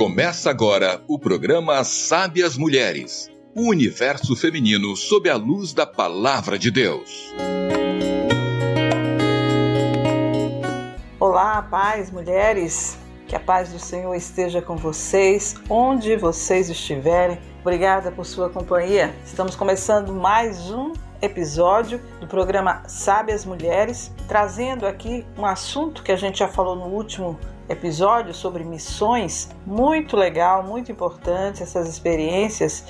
Começa agora o programa Sábias Mulheres. O universo feminino sob a luz da palavra de Deus. Olá, paz, mulheres. Que a paz do Senhor esteja com vocês, onde vocês estiverem. Obrigada por sua companhia. Estamos começando mais um episódio do programa Sábias Mulheres, trazendo aqui um assunto que a gente já falou no último episódio sobre missões. Muito legal, muito importante essas experiências,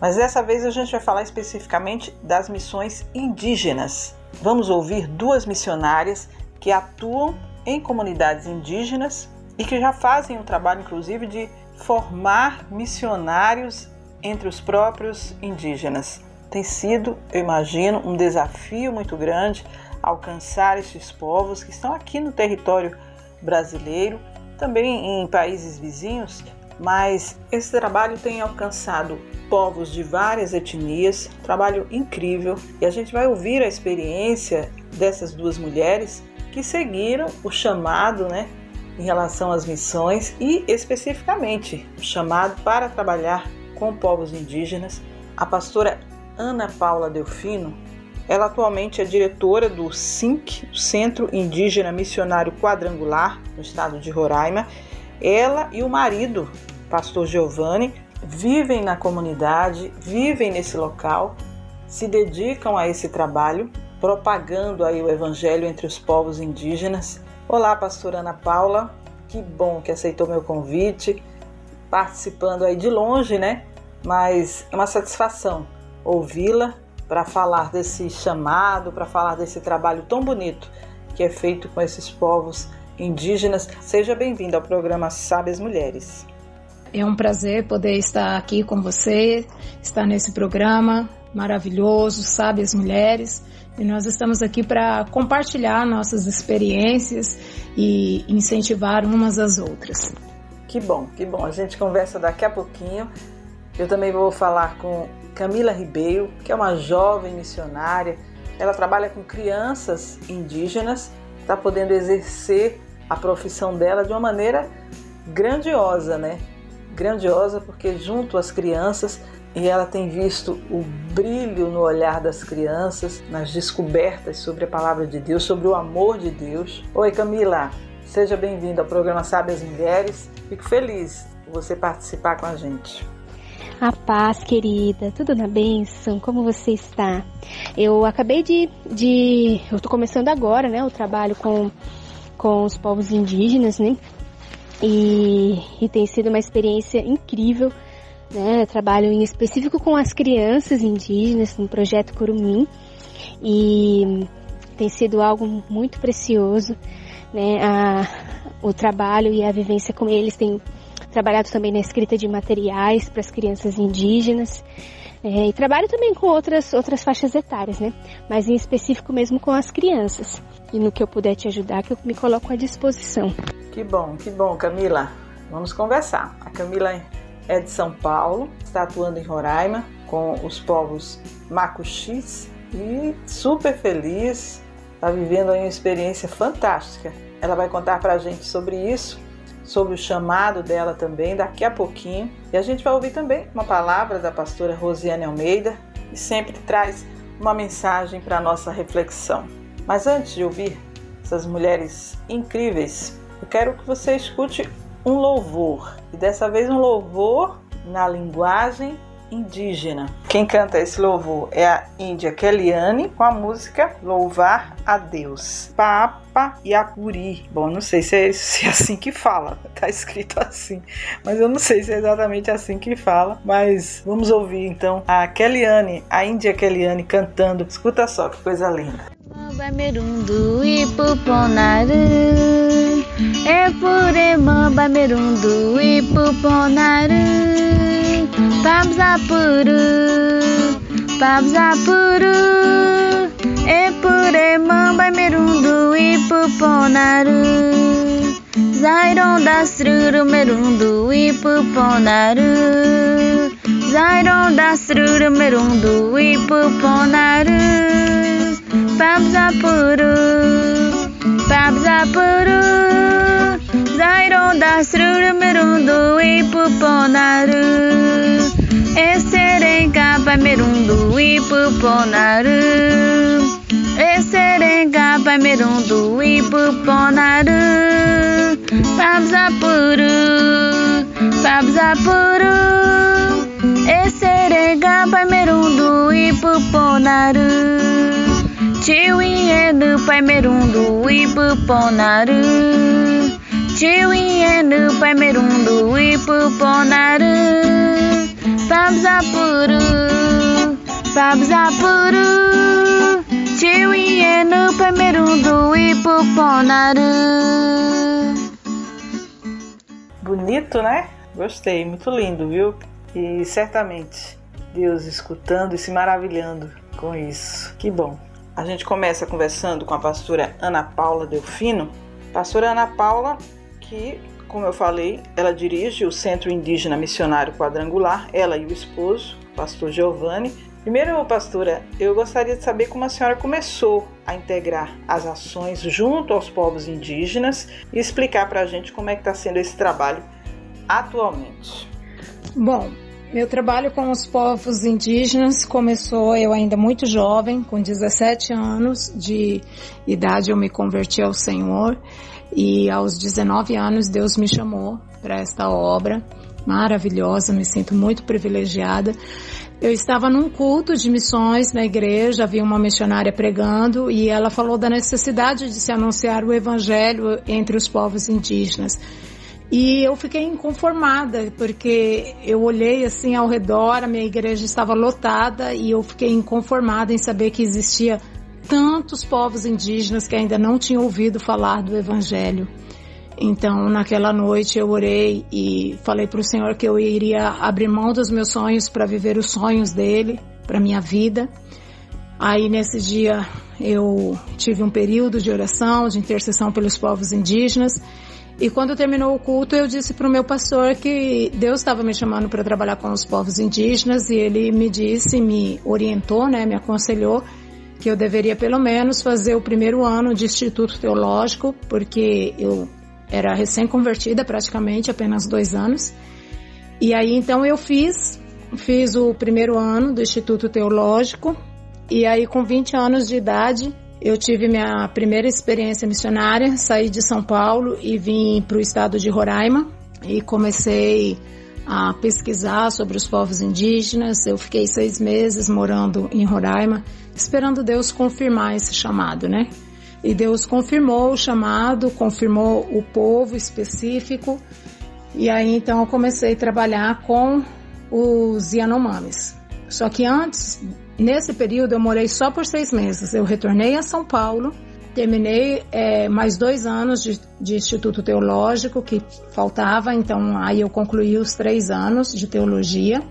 mas dessa vez a gente vai falar especificamente das missões indígenas. Vamos ouvir duas missionárias que atuam em comunidades indígenas e que já fazem um trabalho, inclusive, de formar missionários entre os próprios indígenas. Tem sido, eu imagino, um desafio muito grande alcançar esses povos que estão aqui no território brasileiro, também em países vizinhos, mas esse trabalho tem alcançado povos de várias etnias, trabalho incrível, e a gente vai ouvir a experiência dessas duas mulheres que seguiram o chamado, né, em relação às missões e especificamente o chamado para trabalhar com povos indígenas. A pastora Ana Paula Delfino ela atualmente é diretora do SINC, Centro Indígena Missionário Quadrangular, no estado de Roraima. Ela e o marido, pastor Giovanni, vivem na comunidade, vivem nesse local, se dedicam a esse trabalho, propagando aí o evangelho entre os povos indígenas. Olá, pastora Ana Paula, que bom que aceitou meu convite, participando aí de longe, né? Mas é uma satisfação ouvi-la para falar desse chamado, para falar desse trabalho tão bonito que é feito com esses povos indígenas. Seja bem-vindo ao programa Sábias Mulheres. É um prazer poder estar aqui com você, estar nesse programa maravilhoso, Sábias Mulheres. E nós estamos aqui para compartilhar nossas experiências e incentivar umas às outras. Que bom, que bom. A gente conversa daqui a pouquinho. Eu também vou falar com Camila Ribeiro, que é uma jovem missionária. Ela trabalha com crianças indígenas, está podendo exercer a profissão dela de uma maneira grandiosa, né? Grandiosa porque junto às crianças e ela tem visto o brilho no olhar das crianças, nas descobertas sobre a palavra de Deus, sobre o amor de Deus. Oi, Camila, seja bem-vinda ao programa Sabe as Mulheres. Fico feliz por você participar com a gente. A paz, querida, tudo na bênção, como você está? Eu acabei de. de eu estou começando agora, né, o trabalho com, com os povos indígenas, né? E, e tem sido uma experiência incrível, né? Eu trabalho em específico com as crianças indígenas no projeto Curumim e tem sido algo muito precioso, né? A, o trabalho e a vivência com eles tem trabalhado também na escrita de materiais para as crianças indígenas. É, e trabalho também com outras, outras faixas etárias, né? Mas em específico mesmo com as crianças. E no que eu puder te ajudar, que eu me coloco à disposição. Que bom, que bom, Camila. Vamos conversar. A Camila é de São Paulo, está atuando em Roraima com os povos Macuxis e super feliz, está vivendo uma experiência fantástica. Ela vai contar para a gente sobre isso sobre o chamado dela também daqui a pouquinho. E a gente vai ouvir também uma palavra da pastora Rosiane Almeida, que sempre traz uma mensagem para a nossa reflexão. Mas antes de ouvir essas mulheres incríveis, eu quero que você escute um louvor. E dessa vez um louvor na linguagem indígena. Quem canta esse louvor é a Índia Kellyanne com a música Louvar a Deus. Papa Yapuri. Bom, não sei se é, se é assim que fala, tá escrito assim, mas eu não sei se é exatamente assim que fala. Mas vamos ouvir então a Kellyanne, a Índia Kellyanne cantando. Escuta só que coisa linda. Bamerundu ipuponaru Epurema bamerundu ipuponaru Pabzapuru, Pabzapuru, Epure Mamba Merundu Ipuponaru, Zairon Dasruru Merundu Ipuponaru, Zairon Dasruru Merundu だいろんだするるめるんどいぷぽなるえせれんかぱめるんどいぷぽなるえせれんかぱめるんどいぷぽなるぱぶざぷるぱぶざぷるえせれんかぱめるんどいぷぽなるちういえぬぱめるんどいぷぽなる Chiwienu Paimerundu ipuponaru Pabzapuru Pabzapuru Chiwienu Paimerundu ipuponaru Bonito, né? Gostei, muito lindo, viu? E certamente Deus escutando e se maravilhando com isso. Que bom. A gente começa conversando com a pastora Ana Paula Delfino. Pastora Ana Paula, que, como eu falei, ela dirige o Centro Indígena Missionário Quadrangular, ela e o esposo, pastor Giovanni. Primeiro, pastora, eu gostaria de saber como a senhora começou a integrar as ações junto aos povos indígenas e explicar para a gente como é que está sendo esse trabalho atualmente. Bom, meu trabalho com os povos indígenas começou eu ainda muito jovem, com 17 anos de idade eu me converti ao Senhor e aos 19 anos Deus me chamou para esta obra maravilhosa, me sinto muito privilegiada. Eu estava num culto de missões na igreja, havia uma missionária pregando e ela falou da necessidade de se anunciar o evangelho entre os povos indígenas. E eu fiquei inconformada, porque eu olhei assim ao redor, a minha igreja estava lotada e eu fiquei inconformada em saber que existia tantos povos indígenas que ainda não tinham ouvido falar do evangelho. Então, naquela noite eu orei e falei para o Senhor que eu iria abrir mão dos meus sonhos para viver os sonhos dele, para minha vida. Aí nesse dia eu tive um período de oração, de intercessão pelos povos indígenas e quando terminou o culto, eu disse para o meu pastor que Deus estava me chamando para trabalhar com os povos indígenas e ele me disse, me orientou, né, me aconselhou que eu deveria pelo menos fazer o primeiro ano de Instituto Teológico, porque eu era recém-convertida praticamente, apenas dois anos. E aí então eu fiz, fiz o primeiro ano do Instituto Teológico e aí com 20 anos de idade eu tive minha primeira experiência missionária, saí de São Paulo e vim para o estado de Roraima e comecei a pesquisar sobre os povos indígenas. Eu fiquei seis meses morando em Roraima, esperando Deus confirmar esse chamado, né? E Deus confirmou o chamado, confirmou o povo específico. E aí então eu comecei a trabalhar com os Yanomamis. Só que antes Nesse período eu morei só por seis meses. Eu retornei a São Paulo, terminei é, mais dois anos de, de, Instituto Teológico que faltava, então aí eu concluí os três anos de teologia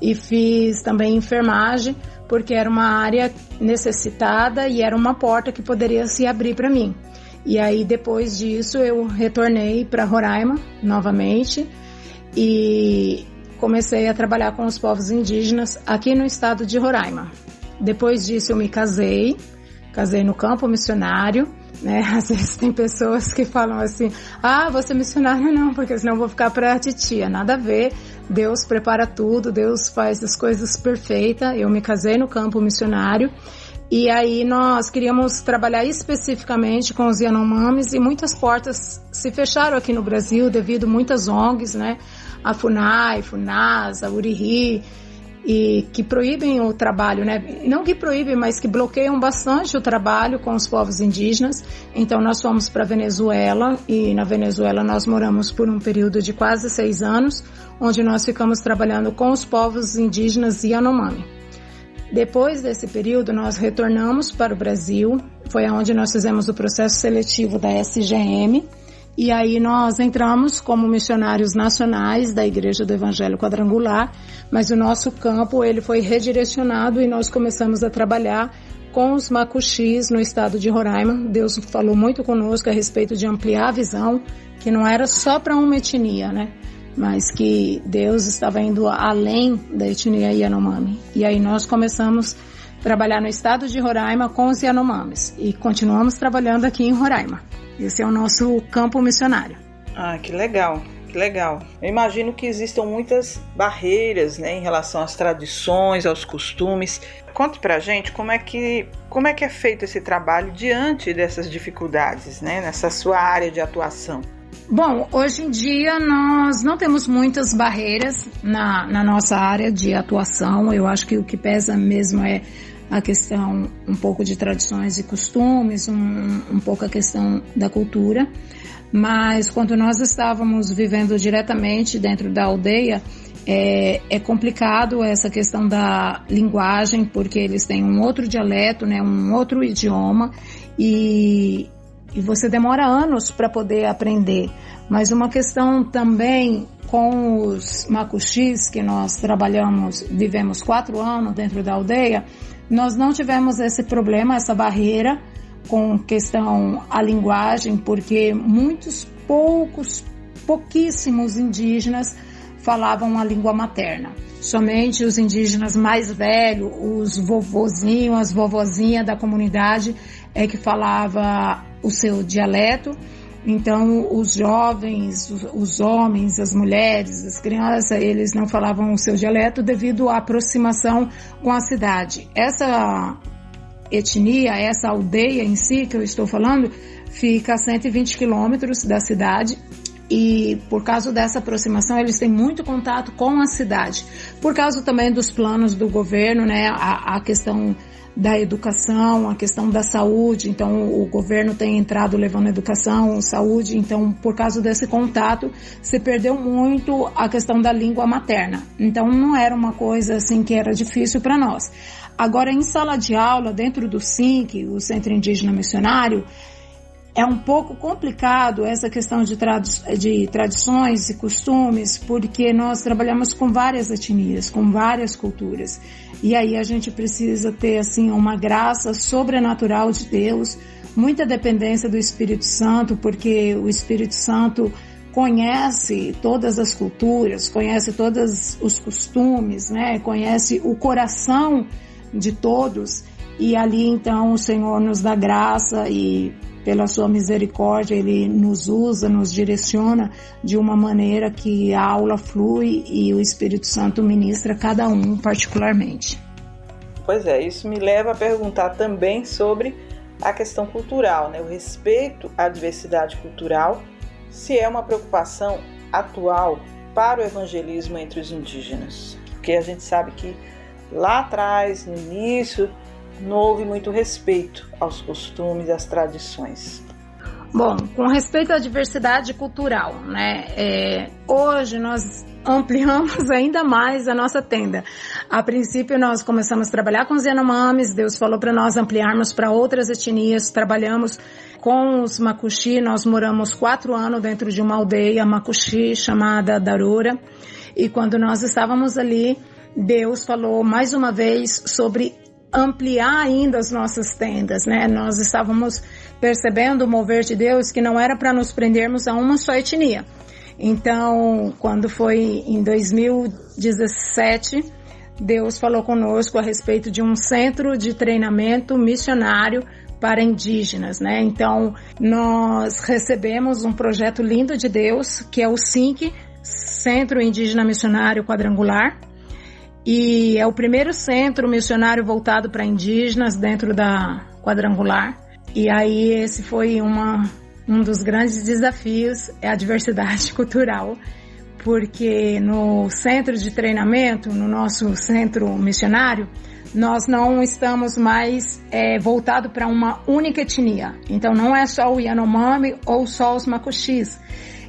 e fiz também enfermagem porque era uma área necessitada e era uma porta que poderia se abrir para mim. E aí depois disso eu retornei para Roraima novamente e comecei a trabalhar com os povos indígenas aqui no estado de Roraima. Depois disso eu me casei, casei no campo missionário, né? Às vezes tem pessoas que falam assim: "Ah, você missionário não, porque senão vou ficar para a titia". Nada a ver. Deus prepara tudo, Deus faz as coisas perfeitas. Eu me casei no campo missionário e aí nós queríamos trabalhar especificamente com os Yanomamis e muitas portas se fecharam aqui no Brasil devido a muitas ONGs, né? a FUNAI, FUNAS, a URIRI, e que proíbem o trabalho, né? Não que proíbem, mas que bloqueiam bastante o trabalho com os povos indígenas. Então nós fomos para Venezuela e na Venezuela nós moramos por um período de quase seis anos, onde nós ficamos trabalhando com os povos indígenas Yanomami. Depois desse período nós retornamos para o Brasil, foi aonde nós fizemos o processo seletivo da SGM e aí nós entramos como missionários nacionais da Igreja do Evangelho Quadrangular, mas o nosso campo ele foi redirecionado e nós começamos a trabalhar com os macuxis no estado de Roraima. Deus falou muito conosco a respeito de ampliar a visão, que não era só para uma etnia, né? Mas que Deus estava indo além da etnia Yanomami. E aí nós começamos a trabalhar no estado de Roraima com os Yanomamis e continuamos trabalhando aqui em Roraima. Esse é o nosso campo missionário. Ah, que legal. Que legal. Eu imagino que existam muitas barreiras né, em relação às tradições, aos costumes. Conte pra gente como é que, como é, que é feito esse trabalho diante dessas dificuldades, né, nessa sua área de atuação. Bom, hoje em dia nós não temos muitas barreiras na, na nossa área de atuação. Eu acho que o que pesa mesmo é a questão um pouco de tradições e costumes, um, um pouco a questão da cultura. Mas quando nós estávamos vivendo diretamente dentro da aldeia, é, é, complicado essa questão da linguagem, porque eles têm um outro dialeto, né, um outro idioma, e, e você demora anos para poder aprender. Mas uma questão também com os macuxis, que nós trabalhamos, vivemos quatro anos dentro da aldeia, nós não tivemos esse problema, essa barreira com questão a linguagem, porque muitos poucos, pouquíssimos indígenas falavam a língua materna. Somente os indígenas mais velhos, os vovozinhos, as vovozinhas da comunidade é que falava o seu dialeto. Então, os jovens, os, homens, as mulheres, as crianças, eles não falavam o seu dialeto devido à aproximação com a cidade. Essa etnia, essa aldeia em si que eu estou falando, fica a 120 quilômetros da cidade e por causa dessa aproximação eles têm muito contato com a cidade. Por causa também dos planos do governo, né, a, a questão da educação, a questão da saúde, então o governo tem entrado levando educação, saúde, então por causa desse contato se perdeu muito a questão da língua materna. Então não era uma coisa assim que era difícil para nós. Agora em sala de aula, dentro do SINC, o Centro Indígena Missionário, é um pouco complicado essa questão de, tradi de tradições e costumes, porque nós trabalhamos com várias etnias, com várias culturas. E aí a gente precisa ter assim uma graça sobrenatural de Deus, muita dependência do Espírito Santo, porque o Espírito Santo conhece todas as culturas, conhece todos os costumes, né? Conhece o coração de todos. E ali então o Senhor nos dá graça e pela sua misericórdia, ele nos usa, nos direciona de uma maneira que a aula flui e o Espírito Santo ministra cada um particularmente. Pois é, isso me leva a perguntar também sobre a questão cultural, né? o respeito à diversidade cultural, se é uma preocupação atual para o evangelismo entre os indígenas. Porque a gente sabe que lá atrás, no início não houve muito respeito aos costumes às tradições. Bom, com respeito à diversidade cultural, né? É, hoje nós ampliamos ainda mais a nossa tenda. A princípio nós começamos a trabalhar com os Yanomamis, Deus falou para nós ampliarmos para outras etnias, trabalhamos com os Makuxi, nós moramos quatro anos dentro de uma aldeia Makuxi chamada Darura, e quando nós estávamos ali, Deus falou mais uma vez sobre ampliar ainda as nossas tendas, né? Nós estávamos percebendo o mover de Deus que não era para nos prendermos a uma só etnia. Então, quando foi em 2017, Deus falou conosco a respeito de um centro de treinamento missionário para indígenas, né? Então, nós recebemos um projeto lindo de Deus, que é o SINC, Centro Indígena Missionário Quadrangular, e é o primeiro centro missionário voltado para indígenas dentro da quadrangular. E aí esse foi uma, um dos grandes desafios, é a diversidade cultural, porque no centro de treinamento, no nosso centro missionário, nós não estamos mais é, voltado para uma única etnia. Então não é só o Yanomami ou só os Makuxis.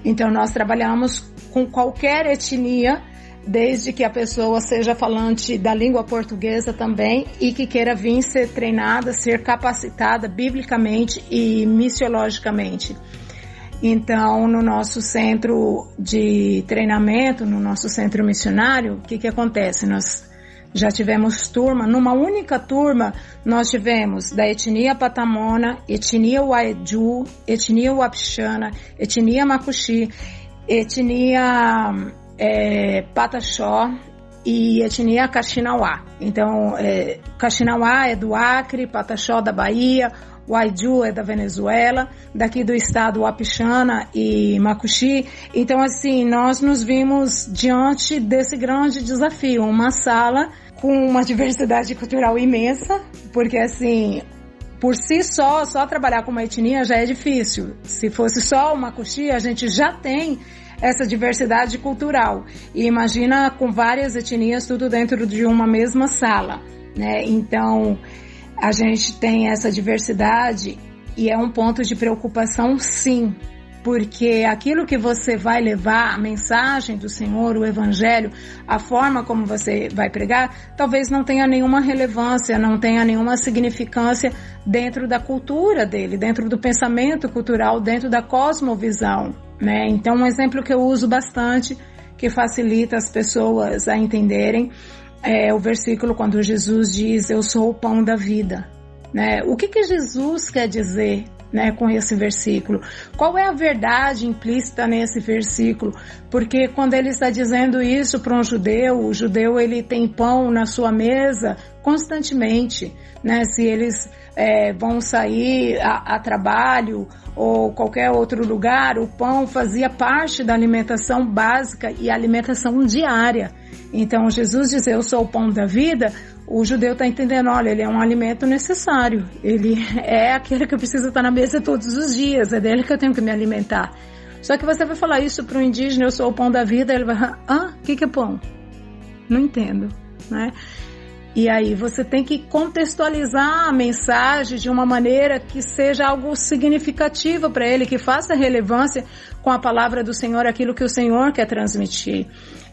Então nós trabalhamos com qualquer etnia desde que a pessoa seja falante da língua portuguesa também e que queira vir ser treinada, ser capacitada biblicamente e missiologicamente. Então, no nosso centro de treinamento, no nosso centro missionário, o que, que acontece? Nós já tivemos turma, numa única turma, nós tivemos da etnia Patamona, etnia Waedu, etnia Wapixana, etnia Makuxi, etnia é, Pataxó e etnia Caxinauá. Então, é, é do Acre, Pataxó da Bahia, o Aiju é da Venezuela, daqui do estado Wapichana e Macuxi. Então, assim, nós nos vimos diante desse grande desafio, uma sala com uma diversidade cultural imensa, porque assim, por si só, só trabalhar com uma etnia já é difícil. Se fosse só uma coxia, a gente já tem essa diversidade cultural. E imagina com várias etnias tudo dentro de uma mesma sala, né? Então, a gente tem essa diversidade e é um ponto de preocupação sim, porque aquilo que você vai levar, a mensagem do Senhor, o Evangelho, a forma como você vai pregar, talvez não tenha nenhuma relevância, não tenha nenhuma significância dentro da cultura dele, dentro do pensamento cultural, dentro da cosmovisão. Né? Então, um exemplo que eu uso bastante, que facilita as pessoas a entenderem, é o versículo quando Jesus diz: Eu sou o pão da vida. Né? O que, que Jesus quer dizer né, com esse versículo? Qual é a verdade implícita nesse versículo? Porque quando ele está dizendo isso para um judeu, o judeu ele tem pão na sua mesa constantemente, né? Se eles é, vão sair a, a trabalho ou qualquer outro lugar, o pão fazia parte da alimentação básica e alimentação diária. Então Jesus diz: Eu sou o pão da vida o judeu está entendendo, olha, ele é um alimento necessário, ele é aquele que eu preciso estar na mesa todos os dias, é dele que eu tenho que me alimentar. Só que você vai falar isso para um indígena, eu sou o pão da vida, ele vai ah, o que, que é pão? Não entendo, né? E aí você tem que contextualizar a mensagem de uma maneira que seja algo significativo para ele, que faça relevância com a palavra do Senhor, aquilo que o Senhor quer transmitir.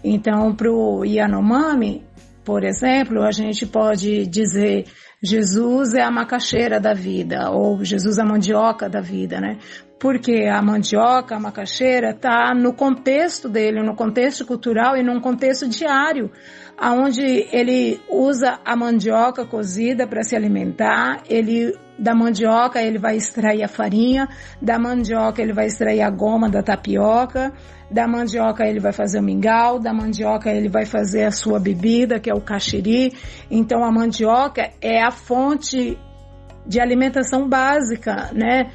Então, para o Yanomami, por exemplo, a gente pode dizer Jesus é a macaxeira da vida, ou Jesus é a mandioca da vida, né? Porque a mandioca, a macaxeira, está no contexto dele, no contexto cultural e num contexto diário, aonde ele usa a mandioca cozida para se alimentar, ele da mandioca ele vai extrair a farinha, da mandioca ele vai extrair a goma da tapioca, da mandioca ele vai fazer o mingau, da mandioca ele vai fazer a sua bebida, que é o caxiri. Então a mandioca é a fonte de alimentação básica, né?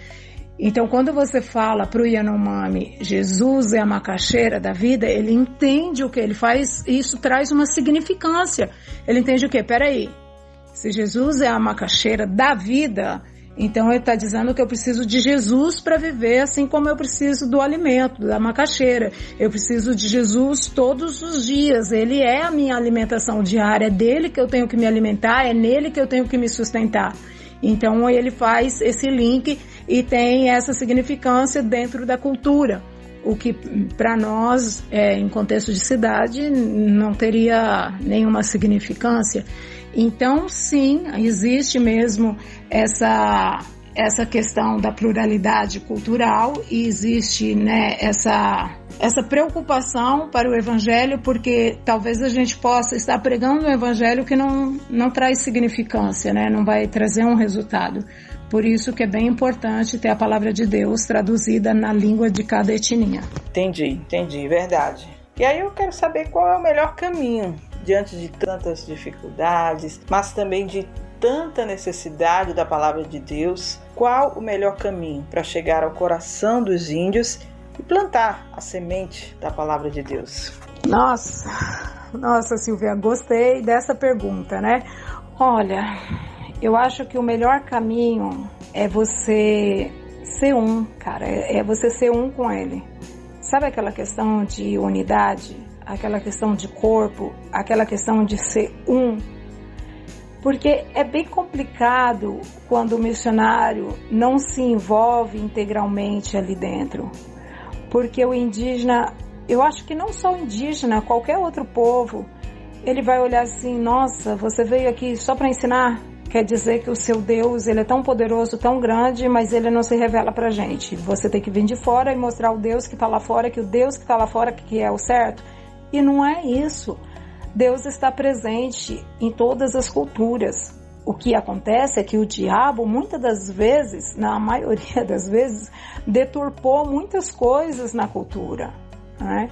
Então, quando você fala para o Yanomami, Jesus é a macaxeira da vida, ele entende o que ele faz e isso traz uma significância. Ele entende o que? Peraí, se Jesus é a macaxeira da vida, então ele está dizendo que eu preciso de Jesus para viver, assim como eu preciso do alimento, da macaxeira. Eu preciso de Jesus todos os dias. Ele é a minha alimentação diária, é dele que eu tenho que me alimentar, é nele que eu tenho que me sustentar. Então ele faz esse link e tem essa significância dentro da cultura o que para nós, é, em contexto de cidade, não teria nenhuma significância. Então, sim, existe mesmo essa essa questão da pluralidade cultural e existe né, essa, essa preocupação para o evangelho, porque talvez a gente possa estar pregando um evangelho que não, não traz significância, né, não vai trazer um resultado. Por isso que é bem importante ter a palavra de Deus traduzida na língua de cada etnia. Entendi, entendi, verdade. E aí eu quero saber qual é o melhor caminho diante de tantas dificuldades, mas também de tanta necessidade da palavra de Deus, qual o melhor caminho para chegar ao coração dos índios e plantar a semente da palavra de Deus? Nossa, nossa Silvia, gostei dessa pergunta, né? Olha, eu acho que o melhor caminho é você ser um, cara, é você ser um com ele. Sabe aquela questão de unidade? Aquela questão de corpo, aquela questão de ser um. Porque é bem complicado quando o missionário não se envolve integralmente ali dentro. Porque o indígena, eu acho que não só o indígena, qualquer outro povo, ele vai olhar assim: nossa, você veio aqui só para ensinar? Quer dizer que o seu Deus ele é tão poderoso, tão grande, mas ele não se revela para gente. Você tem que vir de fora e mostrar o Deus que está lá fora, que o Deus que está lá fora que é o certo e não é isso. Deus está presente em todas as culturas. O que acontece é que o diabo, muitas das vezes, na maioria das vezes, deturpou muitas coisas na cultura. Né?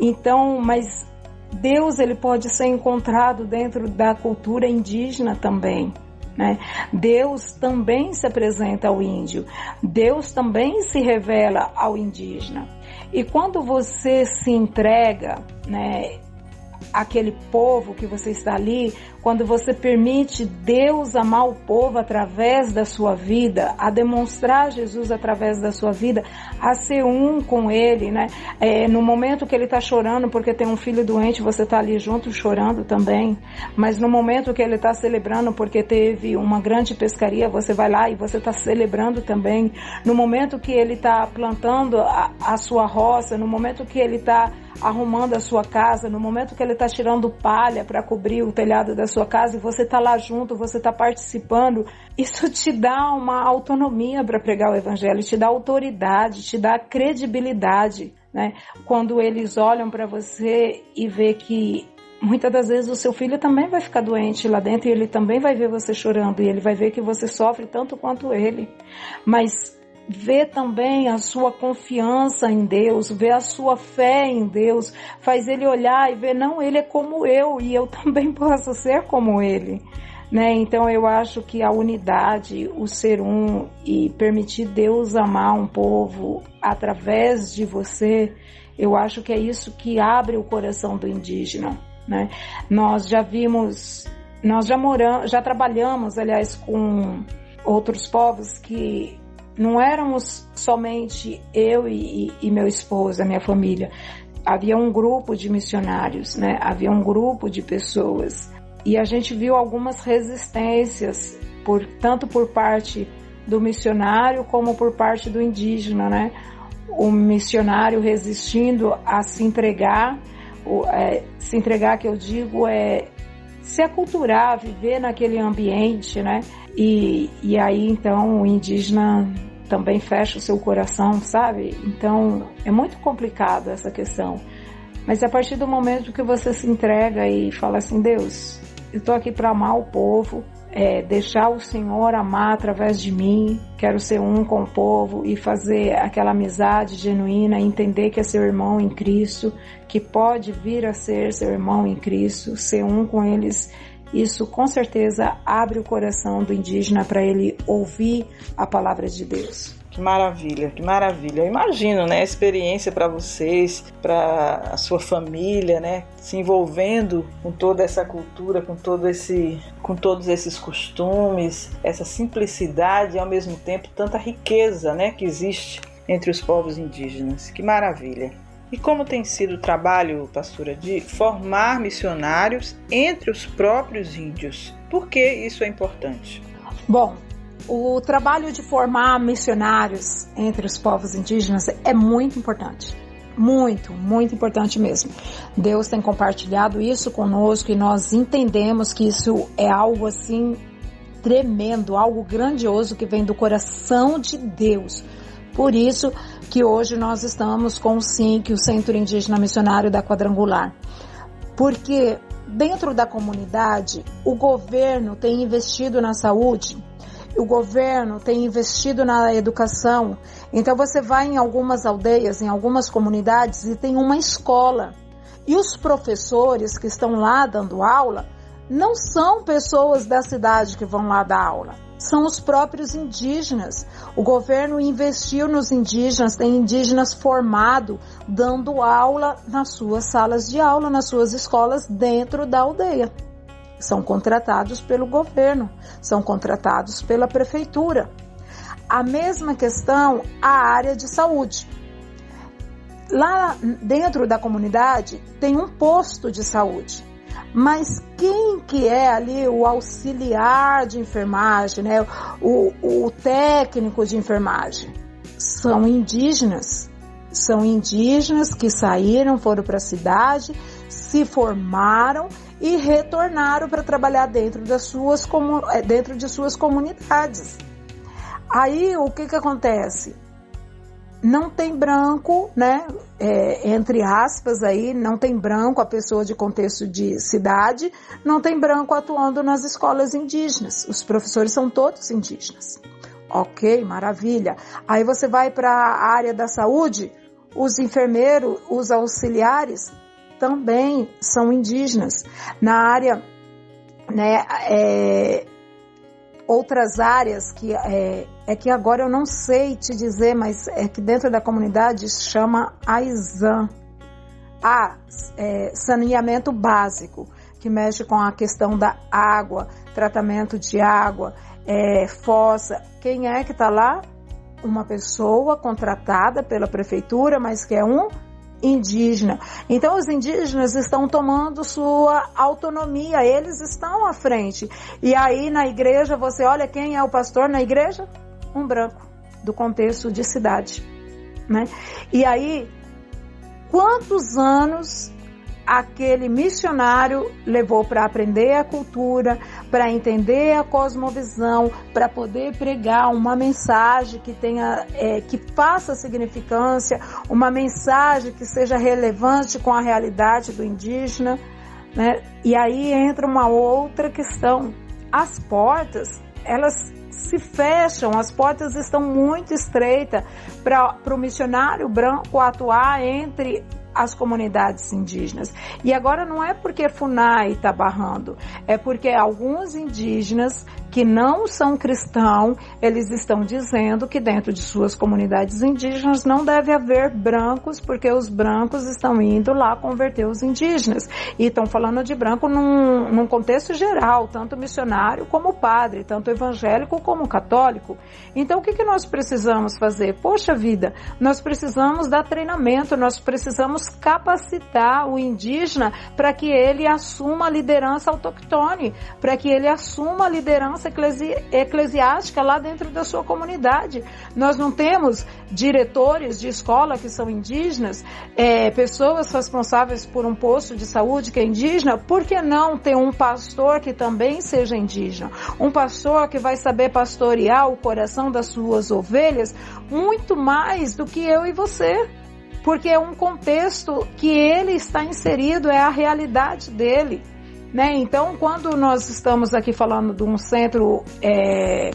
Então, mas Deus ele pode ser encontrado dentro da cultura indígena também. Né? Deus também se apresenta ao índio, Deus também se revela ao indígena. E quando você se entrega, né, aquele povo que você está ali, quando você permite Deus amar o povo através da sua vida, a demonstrar Jesus através da sua vida, a ser um com Ele, né? É, no momento que Ele está chorando porque tem um filho doente, você está ali junto chorando também. Mas no momento que Ele está celebrando porque teve uma grande pescaria, você vai lá e você está celebrando também. No momento que Ele está plantando a, a sua roça, no momento que Ele está arrumando a sua casa, no momento que ele está tirando palha para cobrir o telhado da sua casa e você está lá junto, você está participando, isso te dá uma autonomia para pregar o evangelho, te dá autoridade, te dá credibilidade, né? Quando eles olham para você e vê que muitas das vezes o seu filho também vai ficar doente lá dentro e ele também vai ver você chorando e ele vai ver que você sofre tanto quanto ele. Mas vê também a sua confiança em Deus, vê a sua fé em Deus, faz ele olhar e ver, não, ele é como eu e eu também posso ser como ele. Né? Então eu acho que a unidade, o ser um e permitir Deus amar um povo através de você, eu acho que é isso que abre o coração do indígena. Né? Nós já vimos, nós já moramos, já trabalhamos, aliás, com outros povos que não éramos somente eu e, e, meu esposo, a minha família. Havia um grupo de missionários, né? Havia um grupo de pessoas. E a gente viu algumas resistências, por, tanto por parte do missionário como por parte do indígena, né? O missionário resistindo a se entregar, o, é, se entregar que eu digo é se aculturar, viver naquele ambiente, né? E, e aí então o indígena também fecha o seu coração, sabe? Então é muito complicado essa questão. Mas a partir do momento que você se entrega e fala assim, Deus, eu estou aqui para amar o povo, é, deixar o Senhor amar através de mim, quero ser um com o povo e fazer aquela amizade genuína, entender que é seu irmão em Cristo, que pode vir a ser seu irmão em Cristo, ser um com eles isso com certeza abre o coração do indígena para ele ouvir a palavra de Deus. Que maravilha, que maravilha. Eu imagino, né, a experiência para vocês, para a sua família, né, se envolvendo com toda essa cultura, com todo esse, com todos esses costumes, essa simplicidade e ao mesmo tempo tanta riqueza, né, que existe entre os povos indígenas. Que maravilha. E como tem sido o trabalho, pastora, de formar missionários entre os próprios índios? Por que isso é importante? Bom, o trabalho de formar missionários entre os povos indígenas é muito importante. Muito, muito importante mesmo. Deus tem compartilhado isso conosco e nós entendemos que isso é algo assim tremendo, algo grandioso que vem do coração de Deus. Por isso, que hoje nós estamos com o SINC, o Centro Indígena Missionário da Quadrangular. Porque dentro da comunidade, o governo tem investido na saúde, o governo tem investido na educação. Então você vai em algumas aldeias, em algumas comunidades e tem uma escola. E os professores que estão lá dando aula não são pessoas da cidade que vão lá dar aula são os próprios indígenas. O governo investiu nos indígenas, tem indígenas formado, dando aula nas suas salas de aula, nas suas escolas dentro da aldeia. São contratados pelo governo, são contratados pela prefeitura. A mesma questão a área de saúde. Lá dentro da comunidade tem um posto de saúde mas quem que é ali o auxiliar de enfermagem, né? o, o técnico de enfermagem? São indígenas. São indígenas que saíram, foram para a cidade, se formaram e retornaram para trabalhar dentro, das suas, eh, dentro de suas comunidades. Aí o que, que acontece? Não tem branco, né? É, entre aspas aí, não tem branco a pessoa de contexto de cidade, não tem branco atuando nas escolas indígenas. Os professores são todos indígenas. Ok, maravilha. Aí você vai para a área da saúde, os enfermeiros, os auxiliares também são indígenas. Na área, né, é, outras áreas que é, é que agora eu não sei te dizer, mas é que dentro da comunidade chama AISAN, a é, saneamento básico, que mexe com a questão da água, tratamento de água, é, fossa. Quem é que está lá? Uma pessoa contratada pela prefeitura, mas que é um indígena. Então os indígenas estão tomando sua autonomia, eles estão à frente. E aí na igreja você olha quem é o pastor na igreja? Um branco do contexto de cidade, né? E aí quantos anos aquele missionário levou para aprender a cultura, para entender a cosmovisão, para poder pregar uma mensagem que tenha, é, que faça significância, uma mensagem que seja relevante com a realidade do indígena, né? E aí entra uma outra questão. As portas, elas se fecham, as portas estão muito estreitas para o missionário branco atuar entre as comunidades indígenas. E agora não é porque FUNAI está barrando, é porque alguns indígenas que não são cristãos, eles estão dizendo que dentro de suas comunidades indígenas não deve haver brancos, porque os brancos estão indo lá converter os indígenas. E estão falando de branco num, num contexto geral, tanto missionário como padre, tanto evangélico como católico. Então o que, que nós precisamos fazer? Poxa vida, nós precisamos dar treinamento, nós precisamos capacitar o indígena para que ele assuma a liderança autoctone, para que ele assuma a liderança liderança eclesi eclesiástica lá dentro da sua comunidade. Nós não temos diretores de escola que são indígenas, é, pessoas responsáveis por um posto de saúde que é indígena, por que não ter um pastor que também seja indígena? Um pastor que vai saber pastorear o coração das suas ovelhas muito mais do que eu e você porque é um contexto que ele está inserido, é a realidade dele. Né? Então, quando nós estamos aqui falando de um centro é,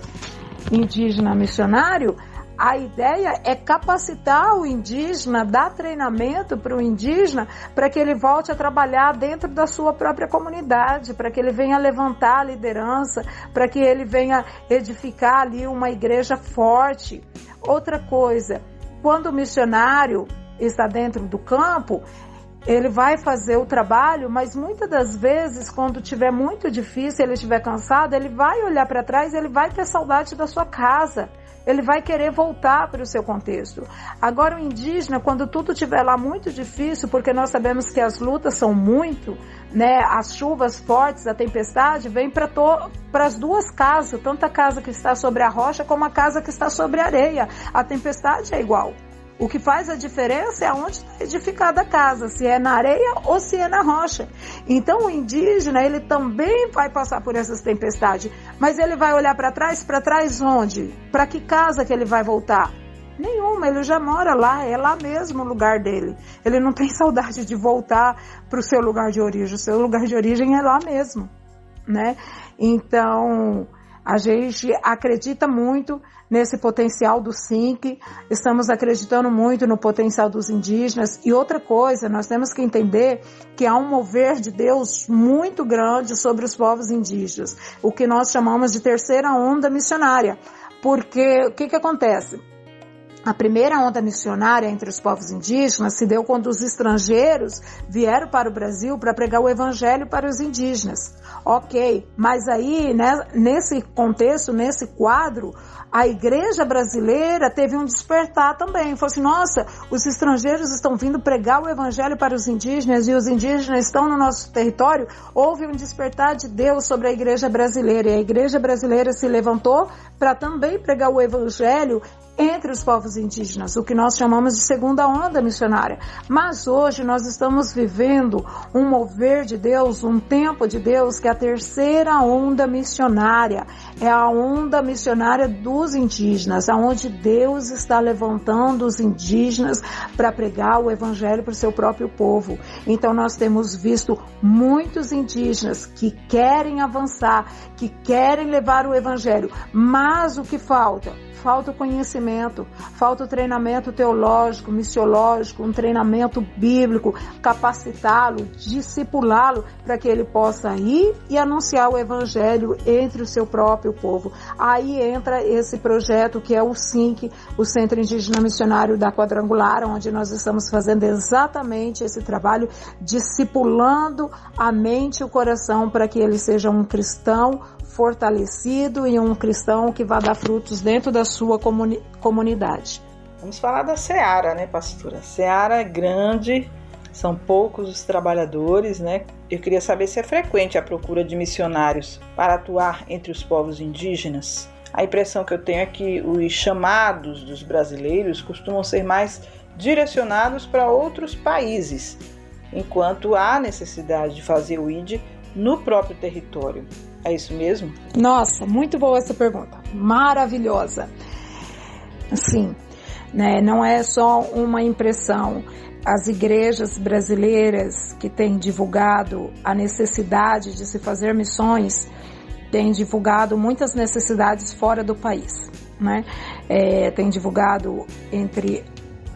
indígena missionário, a ideia é capacitar o indígena, dar treinamento para o indígena, para que ele volte a trabalhar dentro da sua própria comunidade, para que ele venha levantar a liderança, para que ele venha edificar ali uma igreja forte. Outra coisa, quando o missionário está dentro do campo, ele vai fazer o trabalho, mas muitas das vezes, quando tiver muito difícil, ele estiver cansado, ele vai olhar para trás, ele vai ter saudade da sua casa. Ele vai querer voltar para o seu contexto. Agora, o indígena, quando tudo estiver lá muito difícil, porque nós sabemos que as lutas são muito, né? As chuvas fortes, a tempestade, vem para as duas casas, tanto a casa que está sobre a rocha como a casa que está sobre a areia. A tempestade é igual. O que faz a diferença é onde está edificada a casa, se é na areia ou se é na rocha. Então o indígena, ele também vai passar por essas tempestades, mas ele vai olhar para trás, para trás onde? Para que casa que ele vai voltar? Nenhuma, ele já mora lá, é lá mesmo o lugar dele. Ele não tem saudade de voltar para o seu lugar de origem, o seu lugar de origem é lá mesmo, né? Então, a gente acredita muito nesse potencial do SINC, estamos acreditando muito no potencial dos indígenas. E outra coisa, nós temos que entender que há um mover de Deus muito grande sobre os povos indígenas, o que nós chamamos de terceira onda missionária. Porque o que, que acontece? A primeira onda missionária entre os povos indígenas se deu quando os estrangeiros vieram para o Brasil para pregar o evangelho para os indígenas. Ok, mas aí, né, nesse contexto, nesse quadro, a igreja brasileira teve um despertar também. Falou assim: nossa, os estrangeiros estão vindo pregar o evangelho para os indígenas e os indígenas estão no nosso território. Houve um despertar de Deus sobre a igreja brasileira e a igreja brasileira se levantou para também pregar o evangelho entre os povos indígenas, o que nós chamamos de segunda onda missionária. Mas hoje nós estamos vivendo um mover de Deus, um tempo de Deus, que é a terceira onda missionária. É a onda missionária dos indígenas, aonde Deus está levantando os indígenas para pregar o evangelho para o seu próprio povo. Então nós temos visto muitos indígenas que querem avançar, que querem levar o evangelho, mas o que falta? Falta o conhecimento, falta o treinamento teológico, missiológico, um treinamento bíblico, capacitá-lo, discipulá-lo para que ele possa ir e anunciar o evangelho entre o seu próprio povo. Aí entra esse projeto que é o SINC, o Centro Indígena Missionário da Quadrangular, onde nós estamos fazendo exatamente esse trabalho, discipulando a mente e o coração para que ele seja um cristão fortalecido e um cristão que vai dar frutos dentro da sua comuni comunidade. Vamos falar da Seara, né, pastora? Seara é grande, são poucos os trabalhadores, né? Eu queria saber se é frequente a procura de missionários para atuar entre os povos indígenas. A impressão que eu tenho é que os chamados dos brasileiros costumam ser mais direcionados para outros países, enquanto há necessidade de fazer o ID no próprio território. É isso mesmo? Nossa, muito boa essa pergunta. Maravilhosa. Sim, né, não é só uma impressão. As igrejas brasileiras que têm divulgado a necessidade de se fazer missões têm divulgado muitas necessidades fora do país. Né? É, tem divulgado entre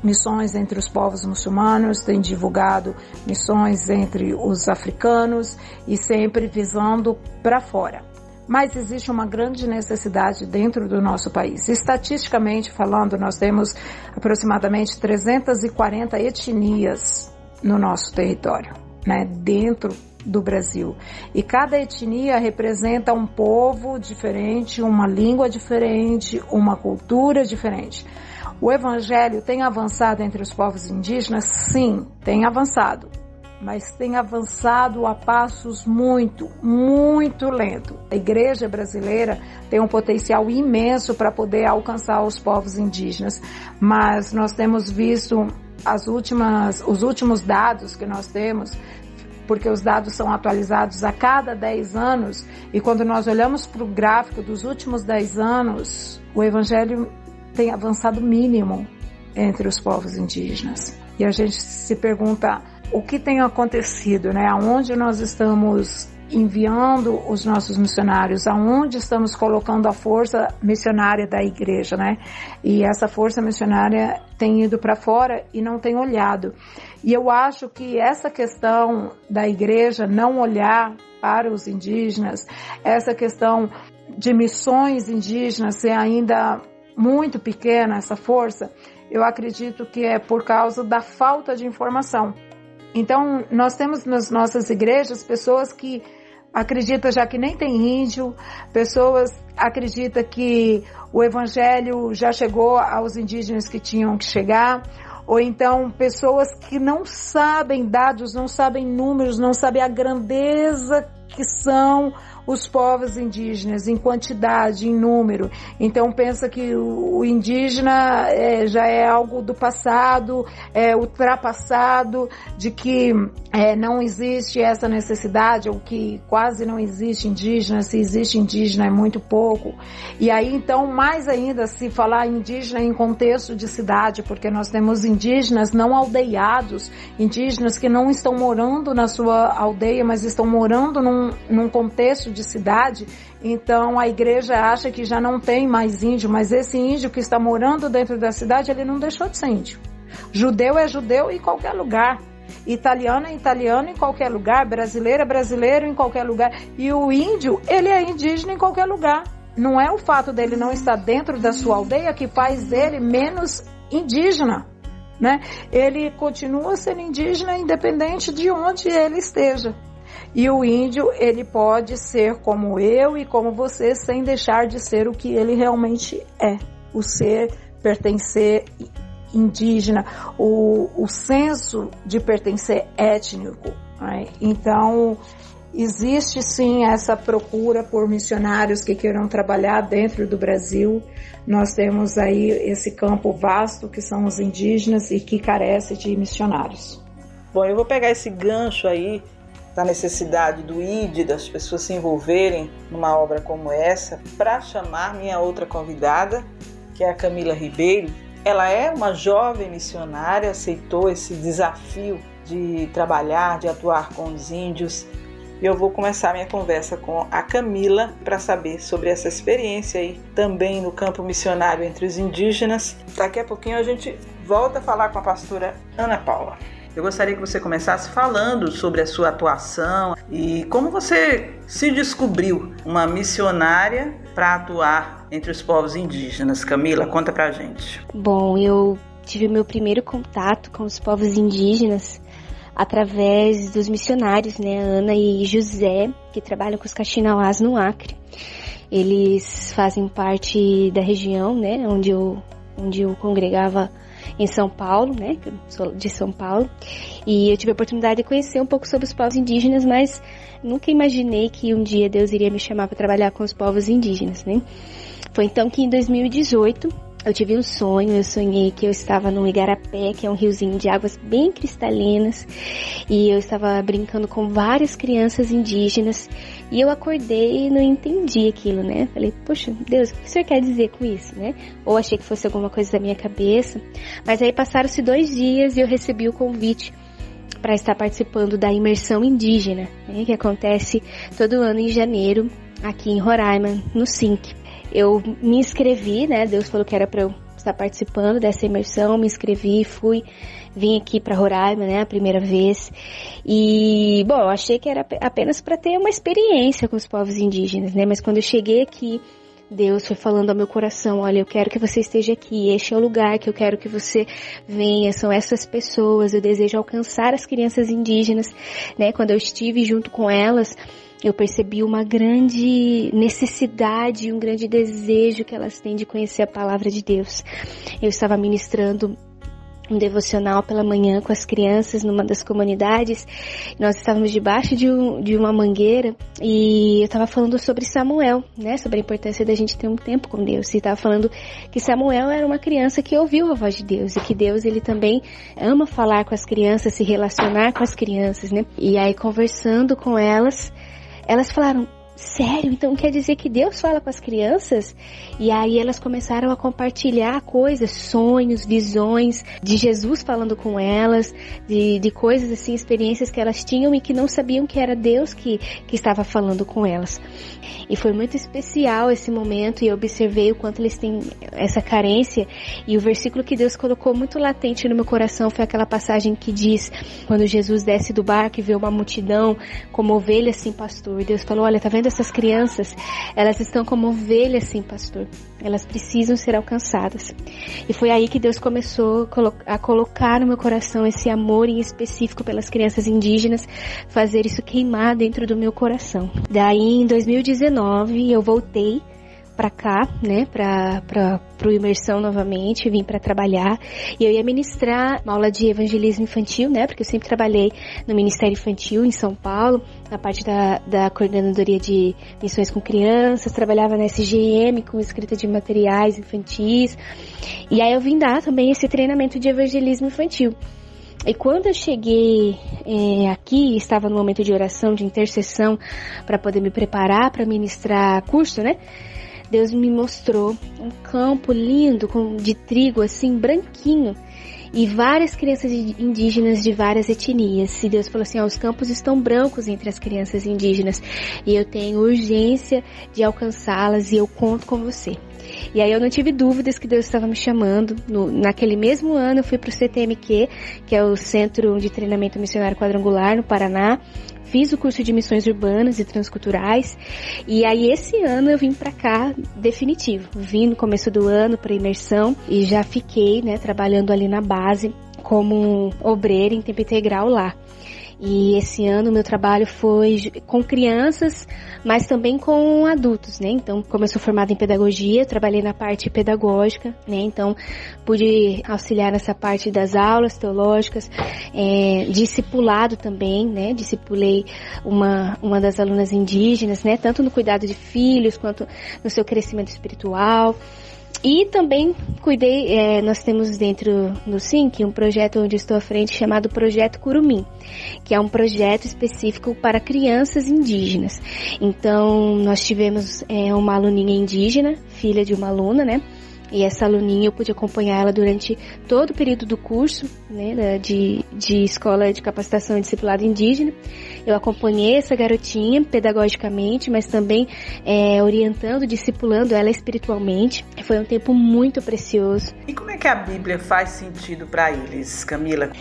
missões entre os povos muçulmanos, tem divulgado missões entre os africanos e sempre visando para fora. Mas existe uma grande necessidade dentro do nosso país. Estatisticamente falando, nós temos aproximadamente 340 etnias no nosso território, né, dentro do Brasil. E cada etnia representa um povo diferente, uma língua diferente, uma cultura diferente. O evangelho tem avançado entre os povos indígenas? Sim, tem avançado. Mas tem avançado a passos muito, muito lento. A igreja brasileira tem um potencial imenso para poder alcançar os povos indígenas, mas nós temos visto as últimas, os últimos dados que nós temos porque os dados são atualizados a cada 10 anos, e quando nós olhamos para o gráfico dos últimos 10 anos, o Evangelho tem avançado mínimo entre os povos indígenas. E a gente se pergunta o que tem acontecido, né? Aonde nós estamos enviando os nossos missionários, aonde estamos colocando a força missionária da igreja, né? E essa força missionária tem ido para fora e não tem olhado. E eu acho que essa questão da igreja não olhar para os indígenas, essa questão de missões indígenas ser ainda muito pequena essa força, eu acredito que é por causa da falta de informação. Então, nós temos nas nossas igrejas pessoas que acreditam já que nem tem índio, pessoas acreditam que o evangelho já chegou aos indígenas que tinham que chegar, ou então pessoas que não sabem dados, não sabem números, não sabem a grandeza que são os povos indígenas em quantidade, em número. Então pensa que o indígena é, já é algo do passado, é ultrapassado, de que é, não existe essa necessidade, ou que quase não existe indígena, se existe indígena é muito pouco. E aí então mais ainda se falar indígena em contexto de cidade, porque nós temos indígenas não aldeiados, indígenas que não estão morando na sua aldeia, mas estão morando num, num contexto de cidade, então a igreja acha que já não tem mais índio, mas esse índio que está morando dentro da cidade, ele não deixou de ser índio. Judeu é judeu em qualquer lugar. Italiano é italiano em qualquer lugar, brasileiro é brasileiro em qualquer lugar. E o índio, ele é indígena em qualquer lugar. Não é o fato dele não estar dentro da sua aldeia que faz dele menos indígena. Né? Ele continua sendo indígena independente de onde ele esteja. E o índio, ele pode ser como eu e como você, sem deixar de ser o que ele realmente é. O ser, pertencer indígena, o, o senso de pertencer étnico. Né? Então, existe sim essa procura por missionários que queiram trabalhar dentro do Brasil. Nós temos aí esse campo vasto que são os indígenas e que carece de missionários. Bom, eu vou pegar esse gancho aí da necessidade do ID, das pessoas se envolverem numa obra como essa, para chamar minha outra convidada, que é a Camila Ribeiro. Ela é uma jovem missionária, aceitou esse desafio de trabalhar, de atuar com os índios e eu vou começar minha conversa com a Camila para saber sobre essa experiência aí também no campo missionário entre os indígenas. Daqui a pouquinho a gente volta a falar com a pastora Ana Paula. Eu gostaria que você começasse falando sobre a sua atuação e como você se descobriu uma missionária para atuar entre os povos indígenas. Camila, conta pra gente. Bom, eu tive meu primeiro contato com os povos indígenas através dos missionários, né, Ana e José, que trabalham com os Caxinauás no Acre. Eles fazem parte da região, né, onde eu, onde eu congregava em São Paulo, né? Sou de São Paulo. E eu tive a oportunidade de conhecer um pouco sobre os povos indígenas, mas nunca imaginei que um dia Deus iria me chamar para trabalhar com os povos indígenas, né? Foi então que em 2018 eu tive um sonho, eu sonhei que eu estava no Igarapé, que é um riozinho de águas bem cristalinas, e eu estava brincando com várias crianças indígenas, e eu acordei e não entendi aquilo, né? Falei, poxa, Deus, o que o senhor quer dizer com isso, né? Ou achei que fosse alguma coisa da minha cabeça, mas aí passaram-se dois dias e eu recebi o convite para estar participando da imersão indígena, né, que acontece todo ano em janeiro, aqui em Roraima, no SINC eu me inscrevi, né? Deus falou que era para eu estar participando dessa imersão, me inscrevi, fui, vim aqui para Roraima, né, a primeira vez. E, bom, achei que era apenas para ter uma experiência com os povos indígenas, né? Mas quando eu cheguei aqui, Deus foi falando ao meu coração, olha, eu quero que você esteja aqui, este é o lugar que eu quero que você venha, são essas pessoas, eu desejo alcançar as crianças indígenas, né? Quando eu estive junto com elas, eu percebi uma grande necessidade, um grande desejo que elas têm de conhecer a palavra de Deus. Eu estava ministrando um devocional pela manhã com as crianças numa das comunidades. Nós estávamos debaixo de, um, de uma mangueira e eu estava falando sobre Samuel, né? Sobre a importância da gente ter um tempo com Deus. E estava falando que Samuel era uma criança que ouviu a voz de Deus e que Deus ele também ama falar com as crianças, se relacionar com as crianças, né? E aí conversando com elas, elas falaram: Sério? Então quer dizer que Deus fala com as crianças? E aí elas começaram a compartilhar coisas, sonhos, visões de Jesus falando com elas, de, de coisas assim, experiências que elas tinham e que não sabiam que era Deus que, que estava falando com elas. E foi muito especial esse momento e eu observei o quanto eles têm essa carência. E o versículo que Deus colocou muito latente no meu coração foi aquela passagem que diz: quando Jesus desce do barco e vê uma multidão como ovelhas sem pastor. Deus falou: Olha, tá vendo essas crianças, elas estão como ovelhas, sim, pastor. Elas precisam ser alcançadas. E foi aí que Deus começou a colocar no meu coração esse amor em específico pelas crianças indígenas, fazer isso queimar dentro do meu coração. Daí, em 2019, eu voltei para cá, né, para para o imersão novamente, vim para trabalhar e eu ia ministrar uma aula de evangelismo infantil, né, porque eu sempre trabalhei no Ministério Infantil em São Paulo, na parte da, da coordenadoria de missões com crianças, trabalhava na SGM com escrita de materiais infantis e aí eu vim dar também esse treinamento de evangelismo infantil. E quando eu cheguei é, aqui, estava no momento de oração, de intercessão, para poder me preparar para ministrar curso, né? Deus me mostrou um campo lindo de trigo assim branquinho e várias crianças indígenas de várias etnias. E Deus falou assim: ó, os campos estão brancos entre as crianças indígenas e eu tenho urgência de alcançá-las e eu conto com você. E aí eu não tive dúvidas que Deus estava me chamando. No, naquele mesmo ano eu fui para o CTMQ, que é o Centro de Treinamento Missionário Quadrangular, no Paraná. Fiz o curso de missões urbanas e transculturais. E aí esse ano eu vim para cá definitivo. Vim no começo do ano para imersão e já fiquei, né, trabalhando ali na base como obreira em tempo integral lá. E esse ano meu trabalho foi com crianças, mas também com adultos, né? Então, como eu sou formada em pedagogia, trabalhei na parte pedagógica, né? Então, pude auxiliar nessa parte das aulas teológicas, é, discipulado também, né? Discipulei uma, uma das alunas indígenas, né? Tanto no cuidado de filhos quanto no seu crescimento espiritual. E também cuidei, é, nós temos dentro do SINC um projeto onde estou à frente chamado Projeto Curumim, que é um projeto específico para crianças indígenas. Então, nós tivemos é, uma aluninha indígena, filha de uma aluna, né? E essa aluninha eu pude acompanhar ela durante todo o período do curso, né, de, de escola de capacitação e discipulado indígena. Eu acompanhei essa garotinha pedagogicamente, mas também é, orientando, discipulando ela espiritualmente. Foi um tempo muito precioso. E como é que a Bíblia faz sentido para eles, Camila?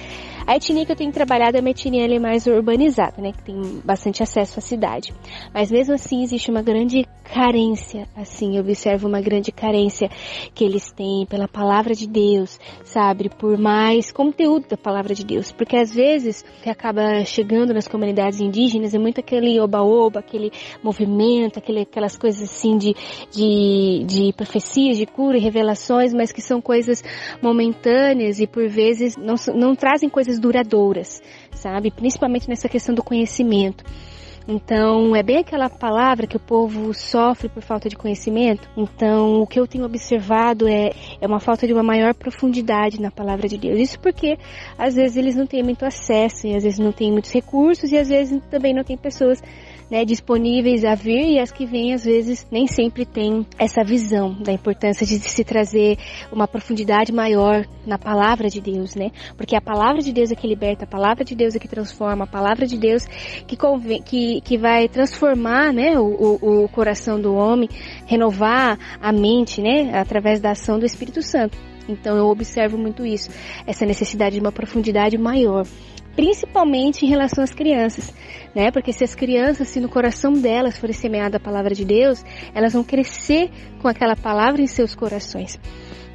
A etnia que eu tenho trabalhado é uma etnia mais urbanizada, né, que tem bastante acesso à cidade. Mas mesmo assim existe uma grande carência, assim, eu observo uma grande carência que eles têm pela palavra de Deus, sabe, por mais conteúdo da palavra de Deus, porque às vezes o que acaba chegando nas comunidades indígenas é muito aquele oba-oba, aquele movimento, aquele, aquelas coisas assim de, de, de profecias, de cura e revelações, mas que são coisas momentâneas e por vezes não, não trazem coisas duradouras, sabe? Principalmente nessa questão do conhecimento. Então, é bem aquela palavra que o povo sofre por falta de conhecimento. Então, o que eu tenho observado é, é uma falta de uma maior profundidade na palavra de Deus. Isso porque, às vezes, eles não têm muito acesso, e às vezes não têm muitos recursos, e às vezes também não tem pessoas né, disponíveis a vir e as que vêm às vezes nem sempre têm essa visão da importância de se trazer uma profundidade maior na palavra de Deus, né? Porque a palavra de Deus é que liberta, a palavra de Deus é que transforma, a palavra de Deus que, convém, que, que vai transformar, né, o, o, o coração do homem, renovar a mente, né, através da ação do Espírito Santo. Então eu observo muito isso, essa necessidade de uma profundidade maior principalmente em relação às crianças, né? Porque se as crianças, se no coração delas for semeada a palavra de Deus, elas vão crescer com aquela palavra em seus corações.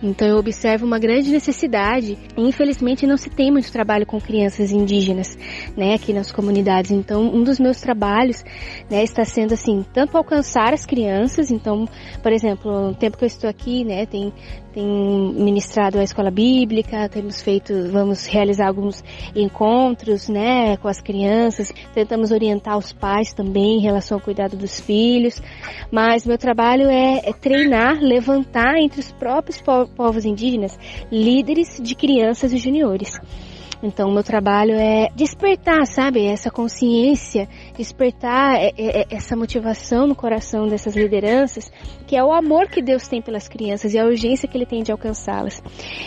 Então eu observo uma grande necessidade. Infelizmente não se tem muito trabalho com crianças indígenas, né, aqui nas comunidades. Então um dos meus trabalhos, né, está sendo assim, tanto alcançar as crianças. Então, por exemplo, no tempo que eu estou aqui, né, tem tem ministrado a escola bíblica, temos feito, vamos realizar alguns encontros, né, com as crianças, tentamos orientar os pais também em relação ao cuidado dos filhos, mas meu trabalho é, é treinar, levantar entre os próprios povos indígenas líderes de crianças e juniores. Então, meu trabalho é despertar, sabe, essa consciência, despertar é, é, é, essa motivação no coração dessas lideranças, que é o amor que Deus tem pelas crianças e a urgência que Ele tem de alcançá-las.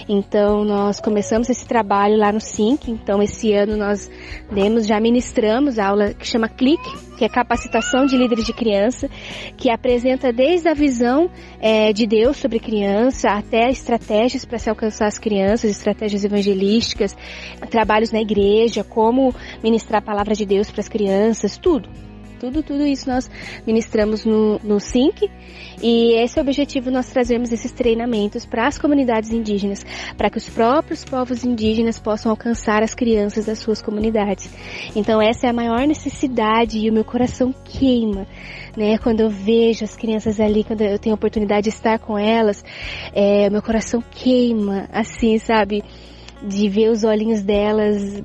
Então, nós começamos esse trabalho lá no SINC. Então, esse ano nós demos, já ministramos a aula que chama Clique, que é capacitação de líderes de criança, que apresenta desde a visão é, de Deus sobre criança até estratégias para se alcançar as crianças, estratégias evangelísticas, trabalhos na igreja, como ministrar a palavra de Deus para as crianças, tudo. Tudo, tudo isso nós ministramos no, no SINC e esse é o objetivo nós trazermos esses treinamentos para as comunidades indígenas, para que os próprios povos indígenas possam alcançar as crianças das suas comunidades. Então essa é a maior necessidade e o meu coração queima, né? Quando eu vejo as crianças ali, quando eu tenho a oportunidade de estar com elas, é, meu coração queima, assim, sabe? De ver os olhinhos delas,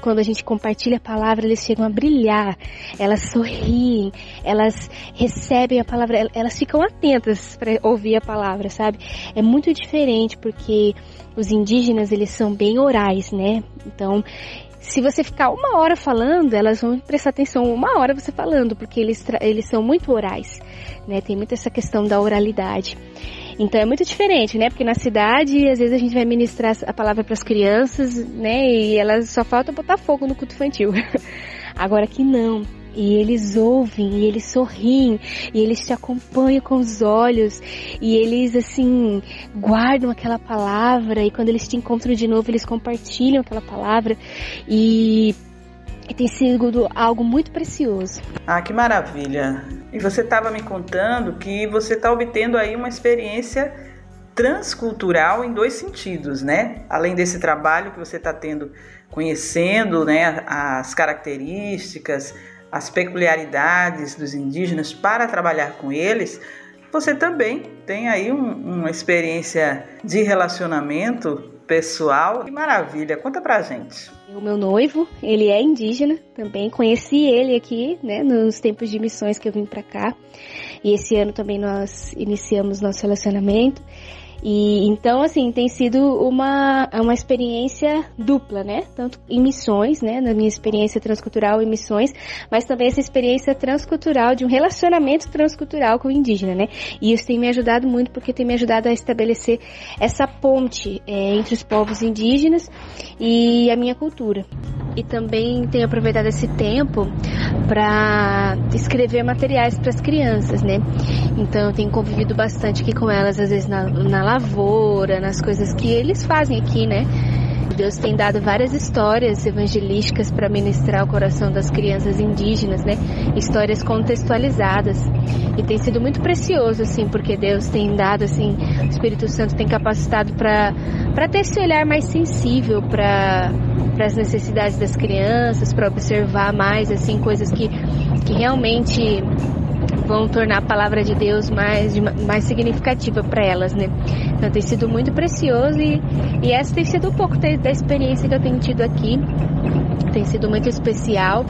quando a gente compartilha a palavra, eles chegam a brilhar, elas sorriem, elas recebem a palavra, elas ficam atentas para ouvir a palavra, sabe? É muito diferente porque os indígenas, eles são bem orais, né? Então, se você ficar uma hora falando, elas vão prestar atenção uma hora você falando, porque eles, eles são muito orais, né? Tem muito essa questão da oralidade. Então é muito diferente, né? Porque na cidade, às vezes a gente vai ministrar a palavra para as crianças, né? E elas só falta botar fogo no culto infantil. Agora aqui não. E eles ouvem, e eles sorriem, e eles te acompanham com os olhos, e eles assim guardam aquela palavra, e quando eles te encontram de novo, eles compartilham aquela palavra. E e tem sido algo muito precioso. Ah, que maravilha! E você estava me contando que você está obtendo aí uma experiência transcultural em dois sentidos, né? Além desse trabalho que você está tendo, conhecendo né, as características, as peculiaridades dos indígenas para trabalhar com eles, você também tem aí um, uma experiência de relacionamento pessoal. Que maravilha! Conta pra gente. O meu noivo, ele é indígena também. Conheci ele aqui, né, nos tempos de missões que eu vim para cá. E esse ano também nós iniciamos nosso relacionamento. E então, assim, tem sido uma, uma experiência dupla, né? Tanto em missões, né? Na minha experiência transcultural em missões, mas também essa experiência transcultural de um relacionamento transcultural com o indígena, né? E isso tem me ajudado muito porque tem me ajudado a estabelecer essa ponte é, entre os povos indígenas e a minha cultura. E também tenho aproveitado esse tempo para escrever materiais para as crianças, né? Então eu tenho convivido bastante aqui com elas, às vezes na, na lavoura, nas coisas que eles fazem aqui, né? Deus tem dado várias histórias evangelísticas para ministrar o coração das crianças indígenas, né? Histórias contextualizadas. E tem sido muito precioso, assim, porque Deus tem dado, assim, o Espírito Santo tem capacitado para ter esse olhar mais sensível para as necessidades das crianças, para observar mais, assim, coisas que, que realmente vão tornar a palavra de Deus mais, mais significativa para elas, né? Então tem sido muito precioso e, e essa tem sido um pouco da, experiência que eu tenho tido aqui. Tem sido muito especial.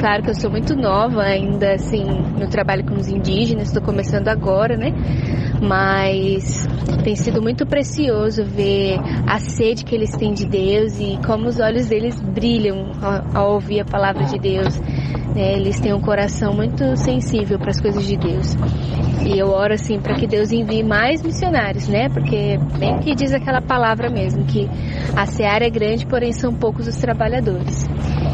Claro que eu sou muito nova ainda, assim, no trabalho com os indígenas, estou começando agora, né? Mas tem sido muito precioso ver a sede que eles têm de Deus e como os olhos deles brilham ao, ao ouvir a palavra de Deus. Né? Eles têm um coração muito sensível para as coisas de Deus. E eu oro assim para que Deus envie mais missionários, né? Porque bem que diz aquela palavra mesmo, que a seara é grande, porém são poucos os trabalhadores.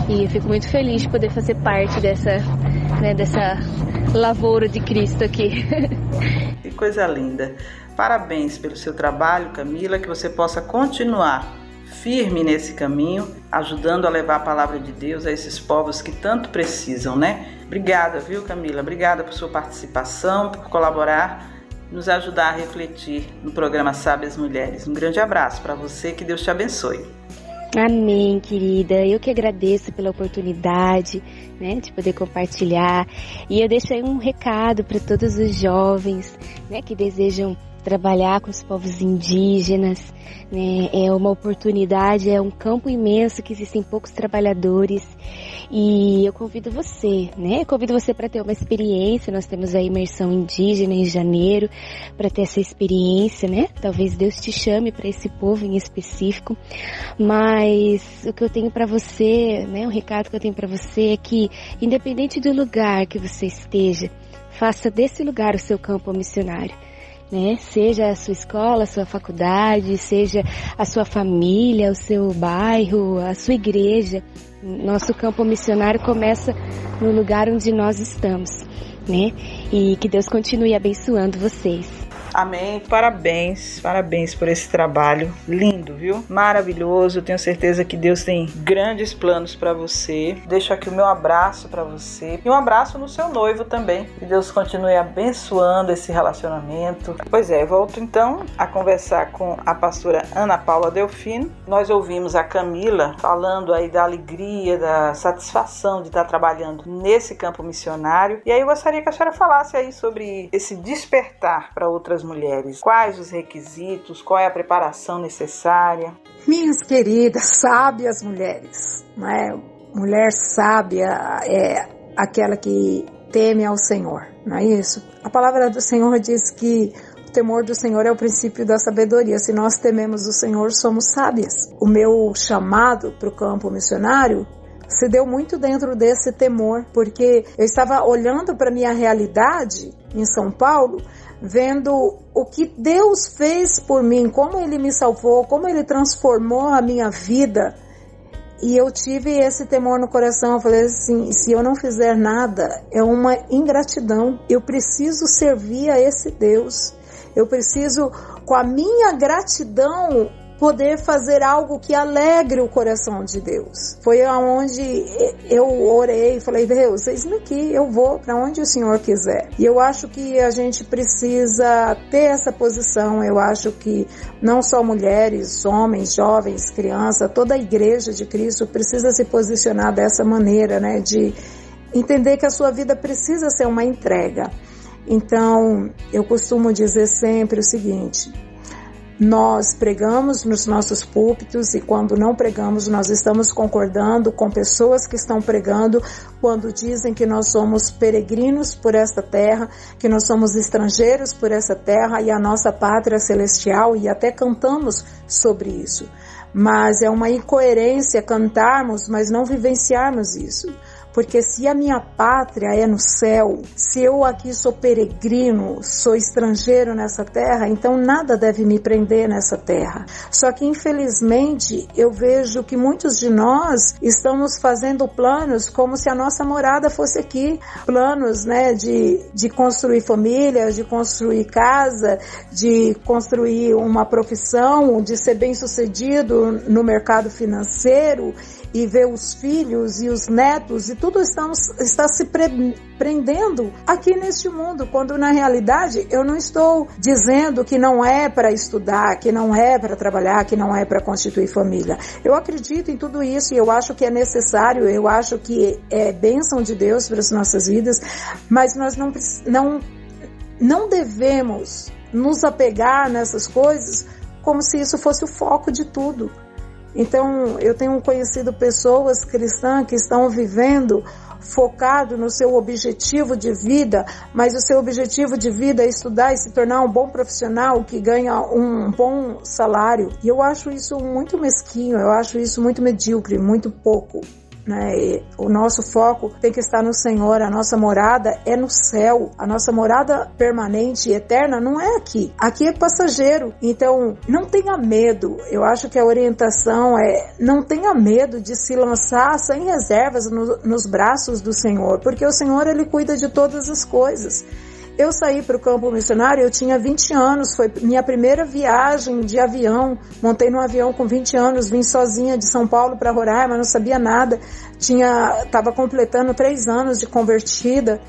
E eu fico muito feliz de poder fazer parte dessa, né, dessa lavoura de Cristo aqui. Que coisa linda. Parabéns pelo seu trabalho, Camila, que você possa continuar firme nesse caminho, ajudando a levar a palavra de Deus a esses povos que tanto precisam, né? Obrigada, viu, Camila? Obrigada por sua participação, por colaborar, nos ajudar a refletir no programa Sábias Mulheres. Um grande abraço para você, que Deus te abençoe. Amém, querida. Eu que agradeço pela oportunidade, né, de poder compartilhar. E eu deixo aí um recado para todos os jovens, né, que desejam trabalhar com os povos indígenas, né? É uma oportunidade, é um campo imenso que existem poucos trabalhadores e eu convido você, né? Eu convido você para ter uma experiência. Nós temos a imersão indígena em janeiro para ter essa experiência, né? Talvez Deus te chame para esse povo em específico, mas o que eu tenho para você, né? O recado que eu tenho para você é que independente do lugar que você esteja, faça desse lugar o seu campo missionário né? Seja a sua escola, a sua faculdade, seja a sua família, o seu bairro, a sua igreja. Nosso campo missionário começa no lugar onde nós estamos, né? E que Deus continue abençoando vocês. Amém. Parabéns, parabéns por esse trabalho lindo, viu? Maravilhoso. Tenho certeza que Deus tem grandes planos para você. Deixo aqui o meu abraço para você e um abraço no seu noivo também. Que Deus continue abençoando esse relacionamento. Pois é, volto então a conversar com a pastora Ana Paula Delfino. Nós ouvimos a Camila falando aí da alegria, da satisfação de estar trabalhando nesse campo missionário. E aí eu gostaria que a senhora falasse aí sobre esse despertar para outras mulheres? Quais os requisitos? Qual é a preparação necessária? Minhas queridas, sábias mulheres, não é? Mulher sábia é aquela que teme ao Senhor, não é isso? A palavra do Senhor diz que o temor do Senhor é o princípio da sabedoria. Se nós tememos o Senhor, somos sábias. O meu chamado para o campo missionário se deu muito dentro desse temor, porque eu estava olhando para minha realidade em São Paulo vendo o que Deus fez por mim, como Ele me salvou, como Ele transformou a minha vida. E eu tive esse temor no coração. Eu falei assim: se eu não fizer nada, é uma ingratidão. Eu preciso servir a esse Deus. Eu preciso, com a minha gratidão, poder fazer algo que alegre o coração de Deus. Foi aonde eu orei falei: Deus, eis-me aqui, eu vou para onde o Senhor quiser. E eu acho que a gente precisa ter essa posição. Eu acho que não só mulheres, homens, jovens, crianças, toda a igreja de Cristo precisa se posicionar dessa maneira, né? De entender que a sua vida precisa ser uma entrega. Então, eu costumo dizer sempre o seguinte: nós pregamos nos nossos púlpitos e quando não pregamos, nós estamos concordando com pessoas que estão pregando quando dizem que nós somos peregrinos por esta terra, que nós somos estrangeiros por essa terra e a nossa pátria celestial e até cantamos sobre isso. Mas é uma incoerência cantarmos, mas não vivenciarmos isso. Porque se a minha pátria é no céu, se eu aqui sou peregrino, sou estrangeiro nessa terra, então nada deve me prender nessa terra. Só que infelizmente eu vejo que muitos de nós estamos fazendo planos como se a nossa morada fosse aqui, planos, né, de, de construir família, de construir casa, de construir uma profissão, de ser bem-sucedido no mercado financeiro e ver os filhos e os netos e tudo está se pre, prendendo aqui neste mundo, quando na realidade eu não estou dizendo que não é para estudar, que não é para trabalhar, que não é para constituir família. Eu acredito em tudo isso e eu acho que é necessário, eu acho que é bênção de Deus para as nossas vidas, mas nós não, não, não devemos nos apegar nessas coisas como se isso fosse o foco de tudo. Então, eu tenho conhecido pessoas cristãs que estão vivendo focado no seu objetivo de vida, mas o seu objetivo de vida é estudar e se tornar um bom profissional que ganha um bom salário. E eu acho isso muito mesquinho, eu acho isso muito medíocre, muito pouco. Né? O nosso foco tem que estar no Senhor, a nossa morada é no céu, a nossa morada permanente e eterna não é aqui. Aqui é passageiro. Então, não tenha medo. Eu acho que a orientação é não tenha medo de se lançar sem reservas no, nos braços do Senhor, porque o Senhor ele cuida de todas as coisas. Eu saí para o campo missionário, eu tinha 20 anos, foi minha primeira viagem de avião. Montei num avião com 20 anos, vim sozinha de São Paulo para Roraima, não sabia nada. Tinha, estava completando três anos de convertida.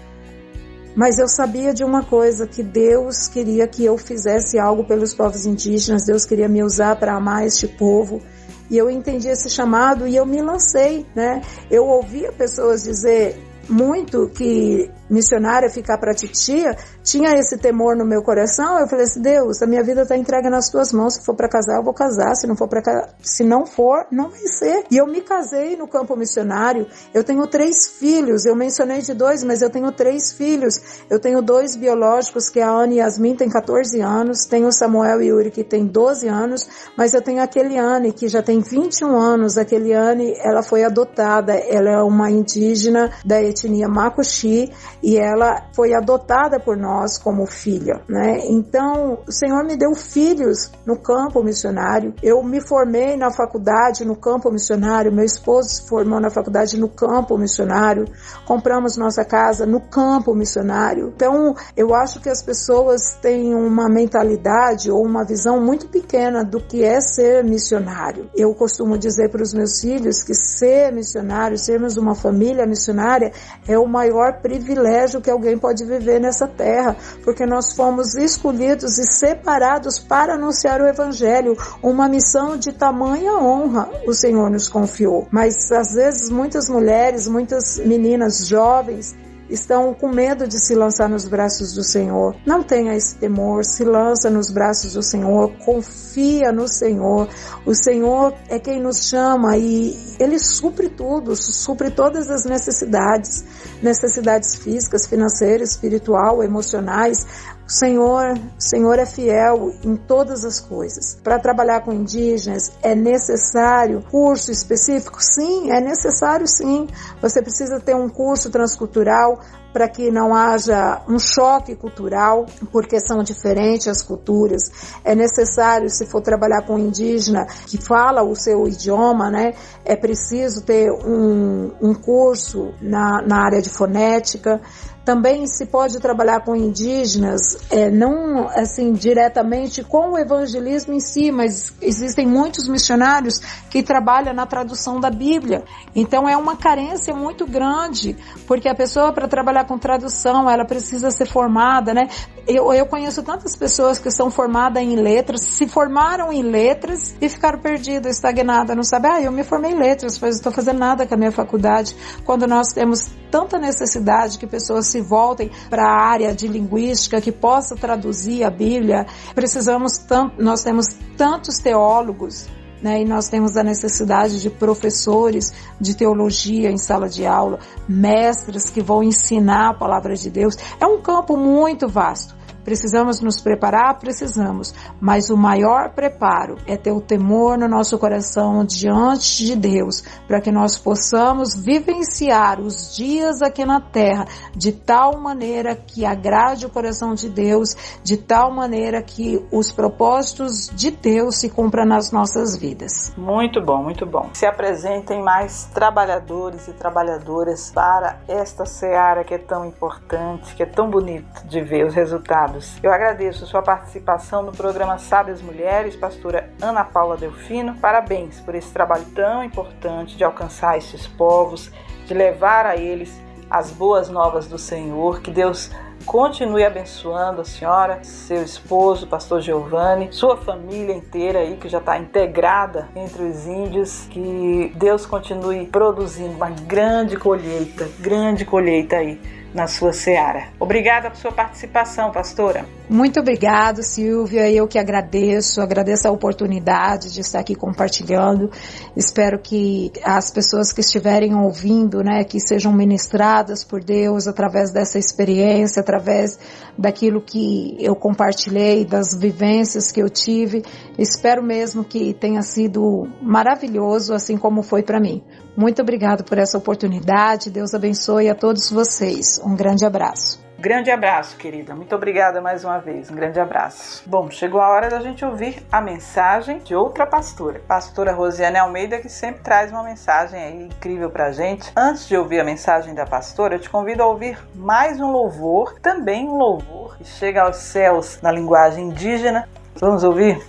Mas eu sabia de uma coisa, que Deus queria que eu fizesse algo pelos povos indígenas, Deus queria me usar para amar este povo. E eu entendi esse chamado e eu me lancei, né? Eu ouvia pessoas dizer muito que missionária ficar para titia, tinha esse temor no meu coração. Eu falei assim: Deus, a minha vida está entregue nas tuas mãos. Se for para casar, eu vou casar. Se não for para se não for, não vai ser. E eu me casei no campo missionário. Eu tenho três filhos. Eu mencionei de dois, mas eu tenho três filhos. Eu tenho dois biológicos, que é a Ana e Yasmin, tem 14 anos. Tenho o Samuel e Yuri, que tem 12 anos. Mas eu tenho a Keliane, que já tem 21 anos. A Keliane, ela foi adotada. Ela é uma indígena da etnia Makuxi e ela foi adotada por nós como filha, né? Então, o Senhor me deu filhos no campo missionário. Eu me formei na faculdade no campo missionário, meu esposo se formou na faculdade no campo missionário. Compramos nossa casa no campo missionário. Então, eu acho que as pessoas têm uma mentalidade ou uma visão muito pequena do que é ser missionário. Eu costumo dizer para os meus filhos que ser missionário, sermos uma família missionária é o maior privilégio privilégio que alguém pode viver nessa terra, porque nós fomos escolhidos e separados para anunciar o Evangelho, uma missão de tamanha honra o Senhor nos confiou. Mas às vezes muitas mulheres, muitas meninas jovens, estão com medo de se lançar nos braços do Senhor. Não tenha esse temor, se lança nos braços do Senhor, confia no Senhor. O Senhor é quem nos chama e ele supre tudo, supre todas as necessidades, necessidades físicas, financeiras, espiritual, emocionais. O Senhor, Senhor é fiel em todas as coisas. Para trabalhar com indígenas é necessário curso específico? Sim, é necessário sim. Você precisa ter um curso transcultural para que não haja um choque cultural, porque são diferentes as culturas. É necessário, se for trabalhar com indígena que fala o seu idioma, né, é preciso ter um, um curso na, na área de fonética. Também se pode trabalhar com indígenas, é, não assim diretamente com o evangelismo em si, mas existem muitos missionários que trabalham na tradução da Bíblia. Então é uma carência muito grande, porque a pessoa para trabalhar com tradução, ela precisa ser formada, né? Eu, eu conheço tantas pessoas que são formadas em letras, se formaram em letras e ficaram perdidas, estagnadas, não sabe? Ah, eu me formei em letras, mas estou fazendo nada com a minha faculdade. Quando nós temos tanta necessidade que pessoas se voltem para a área de linguística que possa traduzir a Bíblia, precisamos tanto, nós temos tantos teólogos né? E nós temos a necessidade de professores de teologia em sala de aula, mestres que vão ensinar a palavra de Deus. É um campo muito vasto. Precisamos nos preparar? Precisamos. Mas o maior preparo é ter o temor no nosso coração diante de Deus, para que nós possamos vivenciar os dias aqui na terra de tal maneira que agrade o coração de Deus, de tal maneira que os propósitos de Deus se cumpram nas nossas vidas. Muito bom, muito bom. Se apresentem mais trabalhadores e trabalhadoras para esta seara que é tão importante, que é tão bonito de ver os resultados eu agradeço sua participação no programa Sábias Mulheres, pastora Ana Paula Delfino. Parabéns por esse trabalho tão importante de alcançar esses povos, de levar a eles as boas novas do Senhor. Que Deus continue abençoando a senhora, seu esposo, pastor Giovanni, sua família inteira aí que já está integrada entre os índios. Que Deus continue produzindo uma grande colheita, grande colheita aí na sua seara. Obrigada por sua participação, pastora. Muito obrigado, Silvia. Eu que agradeço, agradeço a oportunidade de estar aqui compartilhando. Espero que as pessoas que estiverem ouvindo, né, que sejam ministradas por Deus através dessa experiência, através daquilo que eu compartilhei, das vivências que eu tive. Espero mesmo que tenha sido maravilhoso, assim como foi para mim. Muito obrigado por essa oportunidade. Deus abençoe a todos vocês. Um grande abraço. Grande abraço, querida. Muito obrigada mais uma vez. Um grande abraço. Bom, chegou a hora da gente ouvir a mensagem de outra pastora, pastora Rosiane Almeida, que sempre traz uma mensagem aí incrível pra gente. Antes de ouvir a mensagem da pastora, eu te convido a ouvir mais um louvor, também um louvor que chega aos céus na linguagem indígena. Vamos ouvir?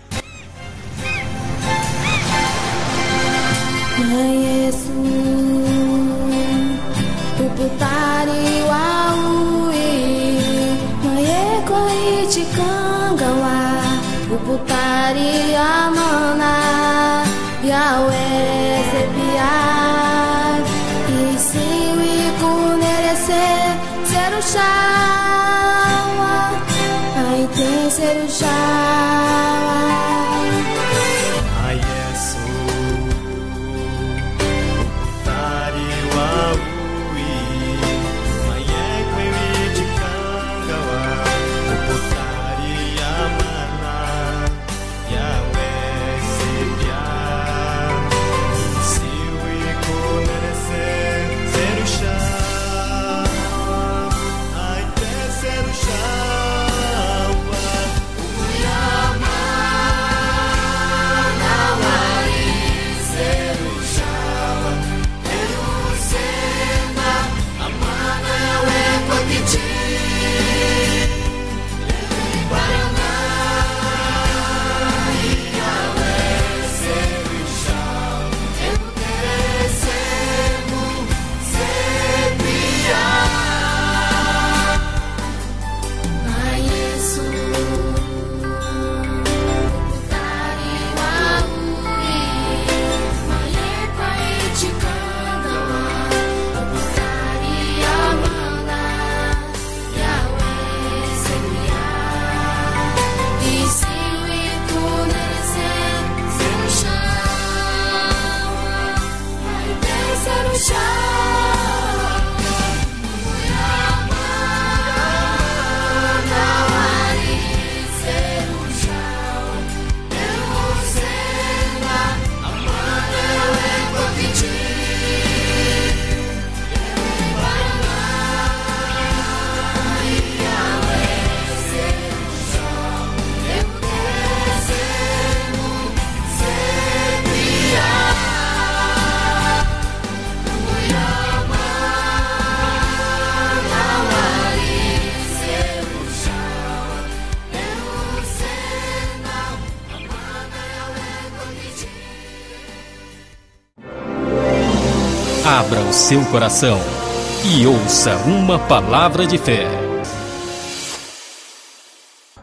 Yesu Uputari waui. Maye koi chikangawa Uputari amana Yahweh seu coração. e ouça uma palavra de fé.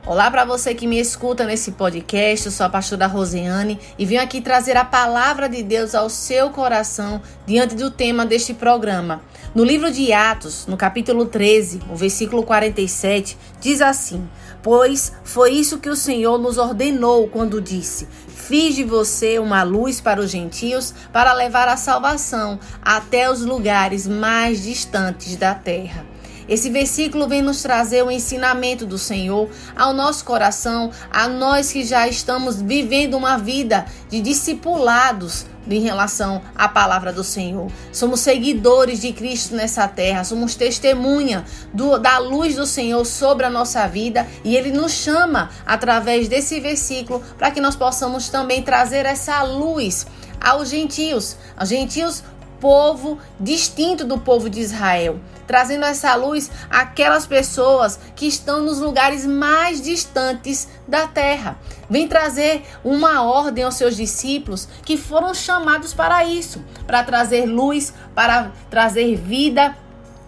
Olá para você que me escuta nesse podcast, eu sou a pastora Rosiane e venho aqui trazer a palavra de Deus ao seu coração diante do tema deste programa. No livro de Atos, no capítulo 13, o versículo 47, diz assim: Pois foi isso que o Senhor nos ordenou quando disse: Fiz de você uma luz para os gentios, para levar a salvação até os lugares mais distantes da terra. Esse versículo vem nos trazer o ensinamento do Senhor ao nosso coração, a nós que já estamos vivendo uma vida de discipulados em relação à palavra do Senhor. Somos seguidores de Cristo nessa terra, somos testemunha do, da luz do Senhor sobre a nossa vida e Ele nos chama através desse versículo para que nós possamos também trazer essa luz aos gentios, aos gentios povo distinto do povo de Israel, trazendo essa luz àquelas pessoas que estão nos lugares mais distantes da terra. Vem trazer uma ordem aos seus discípulos que foram chamados para isso, para trazer luz, para trazer vida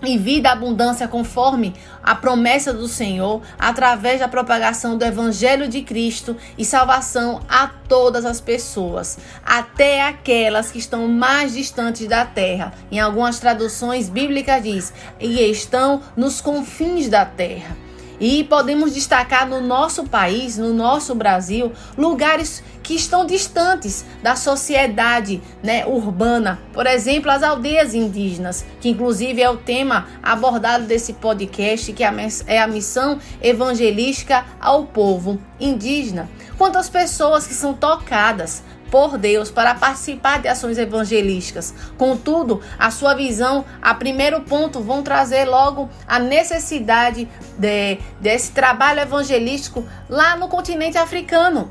e vida abundância conforme a promessa do Senhor, através da propagação do Evangelho de Cristo e salvação a todas as pessoas, até aquelas que estão mais distantes da terra. Em algumas traduções bíblicas diz: e estão nos confins da terra. E podemos destacar no nosso país, no nosso Brasil, lugares que estão distantes da sociedade né, urbana. Por exemplo, as aldeias indígenas, que inclusive é o tema abordado desse podcast, que é a missão evangelística ao povo indígena. Quantas pessoas que são tocadas por Deus para participar de ações evangelísticas. Contudo, a sua visão, a primeiro ponto, vão trazer logo a necessidade de, desse trabalho evangelístico lá no continente africano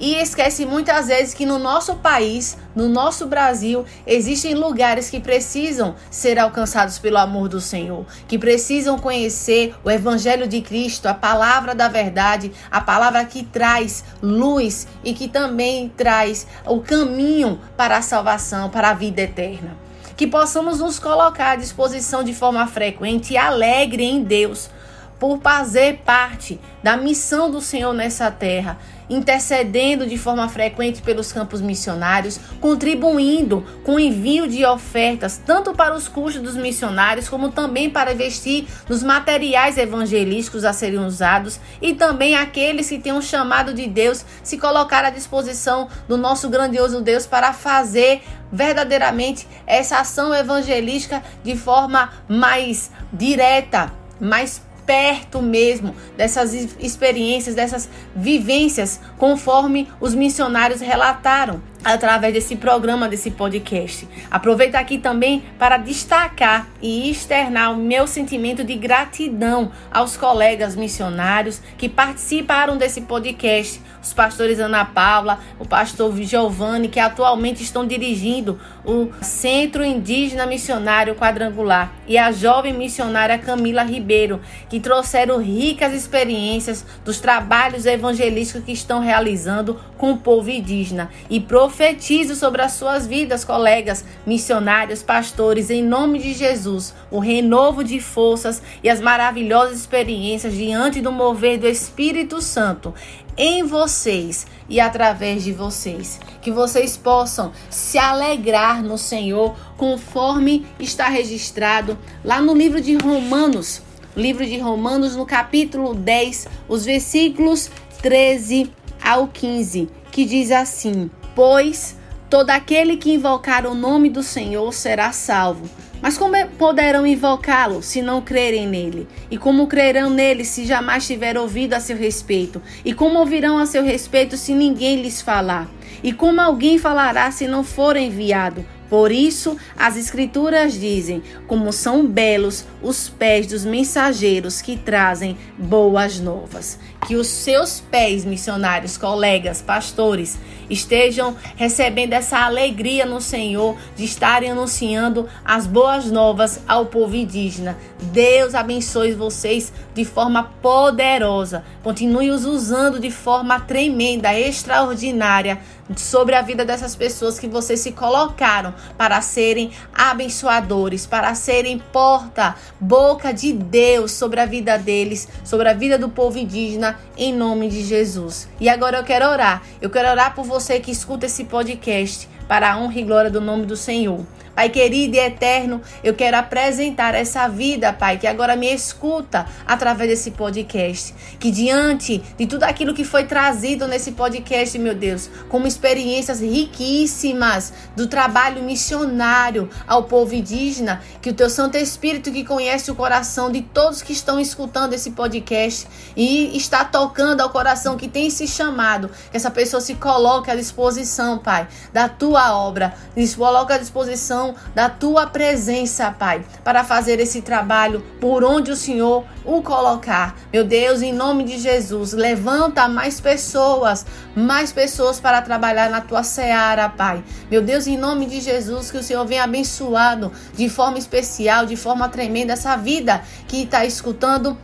e esquece muitas vezes que no nosso país, no nosso Brasil, existem lugares que precisam ser alcançados pelo amor do Senhor, que precisam conhecer o Evangelho de Cristo, a palavra da verdade, a palavra que traz luz e que também traz o caminho para a salvação, para a vida eterna. Que possamos nos colocar à disposição de forma frequente e alegre em Deus por fazer parte da missão do Senhor nessa terra intercedendo de forma frequente pelos campos missionários, contribuindo com o envio de ofertas tanto para os custos dos missionários como também para investir nos materiais evangelísticos a serem usados e também aqueles que têm um chamado de Deus se colocar à disposição do nosso grandioso Deus para fazer verdadeiramente essa ação evangelística de forma mais direta, mais perto mesmo dessas experiências, dessas vivências, conforme os missionários relataram através desse programa, desse podcast. Aproveito aqui também para destacar e externar o meu sentimento de gratidão aos colegas missionários que participaram desse podcast, os pastores Ana Paula, o pastor Giovanni, que atualmente estão dirigindo o Centro Indígena Missionário Quadrangular, e a jovem missionária Camila Ribeiro, que trouxeram ricas experiências dos trabalhos evangelísticos que estão realizando com o povo indígena. E profetizo sobre as suas vidas, colegas, missionários, pastores, em nome de Jesus, o renovo de forças e as maravilhosas experiências diante do mover do Espírito Santo em vocês e através de vocês. Que vocês possam se alegrar no Senhor, conforme está registrado lá no livro de Romanos, livro de Romanos, no capítulo 10, os versículos 13 ao 15, que diz assim: Pois todo aquele que invocar o nome do Senhor será salvo. Mas como é, poderão invocá-lo se não crerem nele? E como crerão nele se jamais tiver ouvido a seu respeito? E como ouvirão a seu respeito se ninguém lhes falar? E como alguém falará se não for enviado? Por isso, as Escrituras dizem: como são belos os pés dos mensageiros que trazem boas novas. Que os seus pés, missionários, colegas, pastores, estejam recebendo essa alegria no Senhor de estarem anunciando as boas novas ao povo indígena. Deus abençoe vocês de forma poderosa. Continue os usando de forma tremenda, extraordinária sobre a vida dessas pessoas que vocês se colocaram para serem abençoadores, para serem porta, boca de Deus sobre a vida deles, sobre a vida do povo indígena, em nome de Jesus. E agora eu quero orar. Eu quero orar por você que escuta esse podcast para a honra e glória do nome do Senhor. Pai querido e eterno, eu quero apresentar essa vida, Pai, que agora me escuta através desse podcast. Que diante de tudo aquilo que foi trazido nesse podcast, meu Deus, como experiências riquíssimas do trabalho missionário ao povo indígena, que o teu Santo Espírito, que conhece o coração de todos que estão escutando esse podcast e está tocando ao coração que tem se chamado, que essa pessoa se coloque à disposição, Pai, da tua obra, se coloque à disposição da tua presença, Pai, para fazer esse trabalho por onde o Senhor o colocar. Meu Deus, em nome de Jesus, levanta mais pessoas, mais pessoas para trabalhar na tua seara, Pai. Meu Deus, em nome de Jesus, que o Senhor venha abençoado de forma especial, de forma tremenda essa vida que está escutando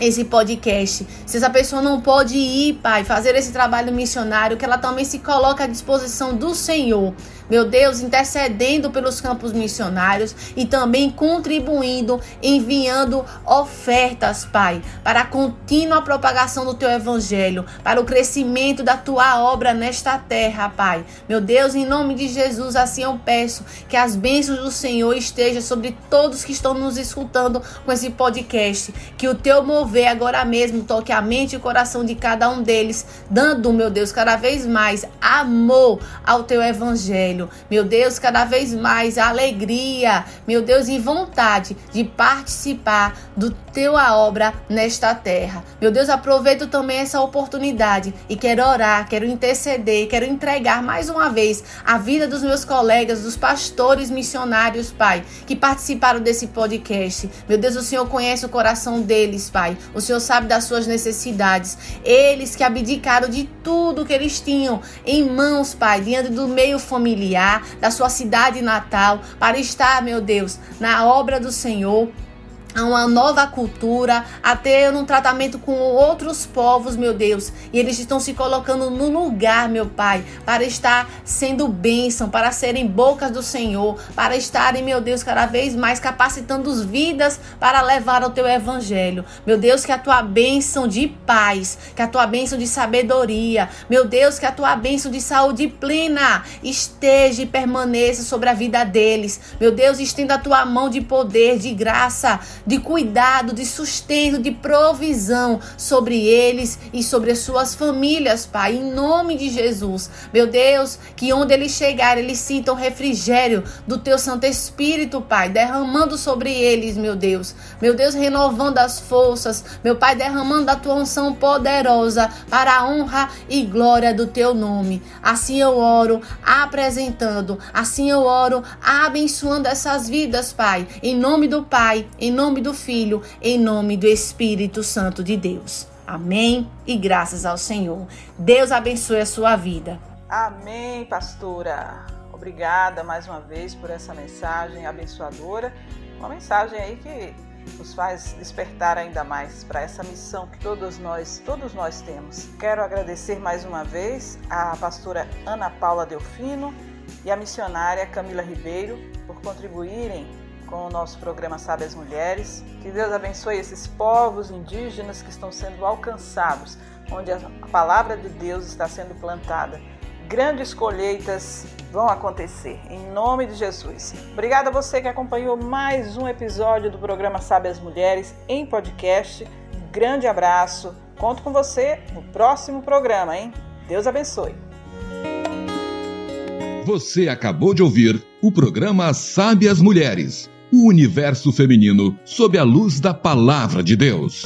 esse podcast. Se essa pessoa não pode ir, Pai, fazer esse trabalho missionário, que ela também se coloque à disposição do Senhor meu Deus, intercedendo pelos campos missionários e também contribuindo, enviando ofertas, Pai, para a contínua propagação do teu evangelho, para o crescimento da tua obra nesta terra, Pai. Meu Deus, em nome de Jesus, assim eu peço que as bênçãos do Senhor estejam sobre todos que estão nos escutando com esse podcast, que o teu mover agora mesmo toque a mente e o coração de cada um deles, dando, meu Deus, cada vez mais amor ao teu evangelho meu Deus, cada vez mais alegria, meu Deus, e vontade de participar do teu obra nesta terra. Meu Deus, aproveito também essa oportunidade e quero orar, quero interceder, quero entregar mais uma vez a vida dos meus colegas, dos pastores missionários, Pai, que participaram desse podcast. Meu Deus, o Senhor conhece o coração deles, Pai. O Senhor sabe das suas necessidades. Eles que abdicaram de tudo que eles tinham em mãos, Pai, diante do meio familiar, da sua cidade natal, para estar, meu Deus, na obra do Senhor a uma nova cultura, a ter um tratamento com outros povos, meu Deus. E eles estão se colocando no lugar, meu Pai, para estar sendo bênção, para serem bocas do Senhor, para estarem, meu Deus, cada vez mais capacitando as vidas para levar o teu evangelho. Meu Deus, que a tua bênção de paz, que a tua bênção de sabedoria, meu Deus, que a tua bênção de saúde plena esteja e permaneça sobre a vida deles. Meu Deus, estenda a tua mão de poder, de graça, de cuidado, de sustento, de provisão sobre eles e sobre as suas famílias, Pai, em nome de Jesus. Meu Deus, que onde eles chegarem, eles sintam refrigério do teu Santo Espírito, Pai, derramando sobre eles, meu Deus. Meu Deus, renovando as forças, meu Pai, derramando a tua unção poderosa para a honra e glória do teu nome. Assim eu oro, apresentando, assim eu oro, abençoando essas vidas, Pai, em nome do Pai, em nome nome do Filho, em nome do Espírito Santo de Deus. Amém e graças ao Senhor. Deus abençoe a sua vida. Amém, pastora. Obrigada mais uma vez por essa mensagem abençoadora. Uma mensagem aí que nos faz despertar ainda mais para essa missão que todos nós, todos nós temos. Quero agradecer mais uma vez a pastora Ana Paula Delfino e a missionária Camila Ribeiro por contribuírem com o nosso programa Sabe as Mulheres. Que Deus abençoe esses povos indígenas que estão sendo alcançados, onde a palavra de Deus está sendo plantada. Grandes colheitas vão acontecer, em nome de Jesus. Obrigada a você que acompanhou mais um episódio do programa Sabe as Mulheres em podcast. grande abraço. Conto com você no próximo programa, hein? Deus abençoe. Você acabou de ouvir o programa Sabe as Mulheres o universo feminino sob a luz da palavra de Deus.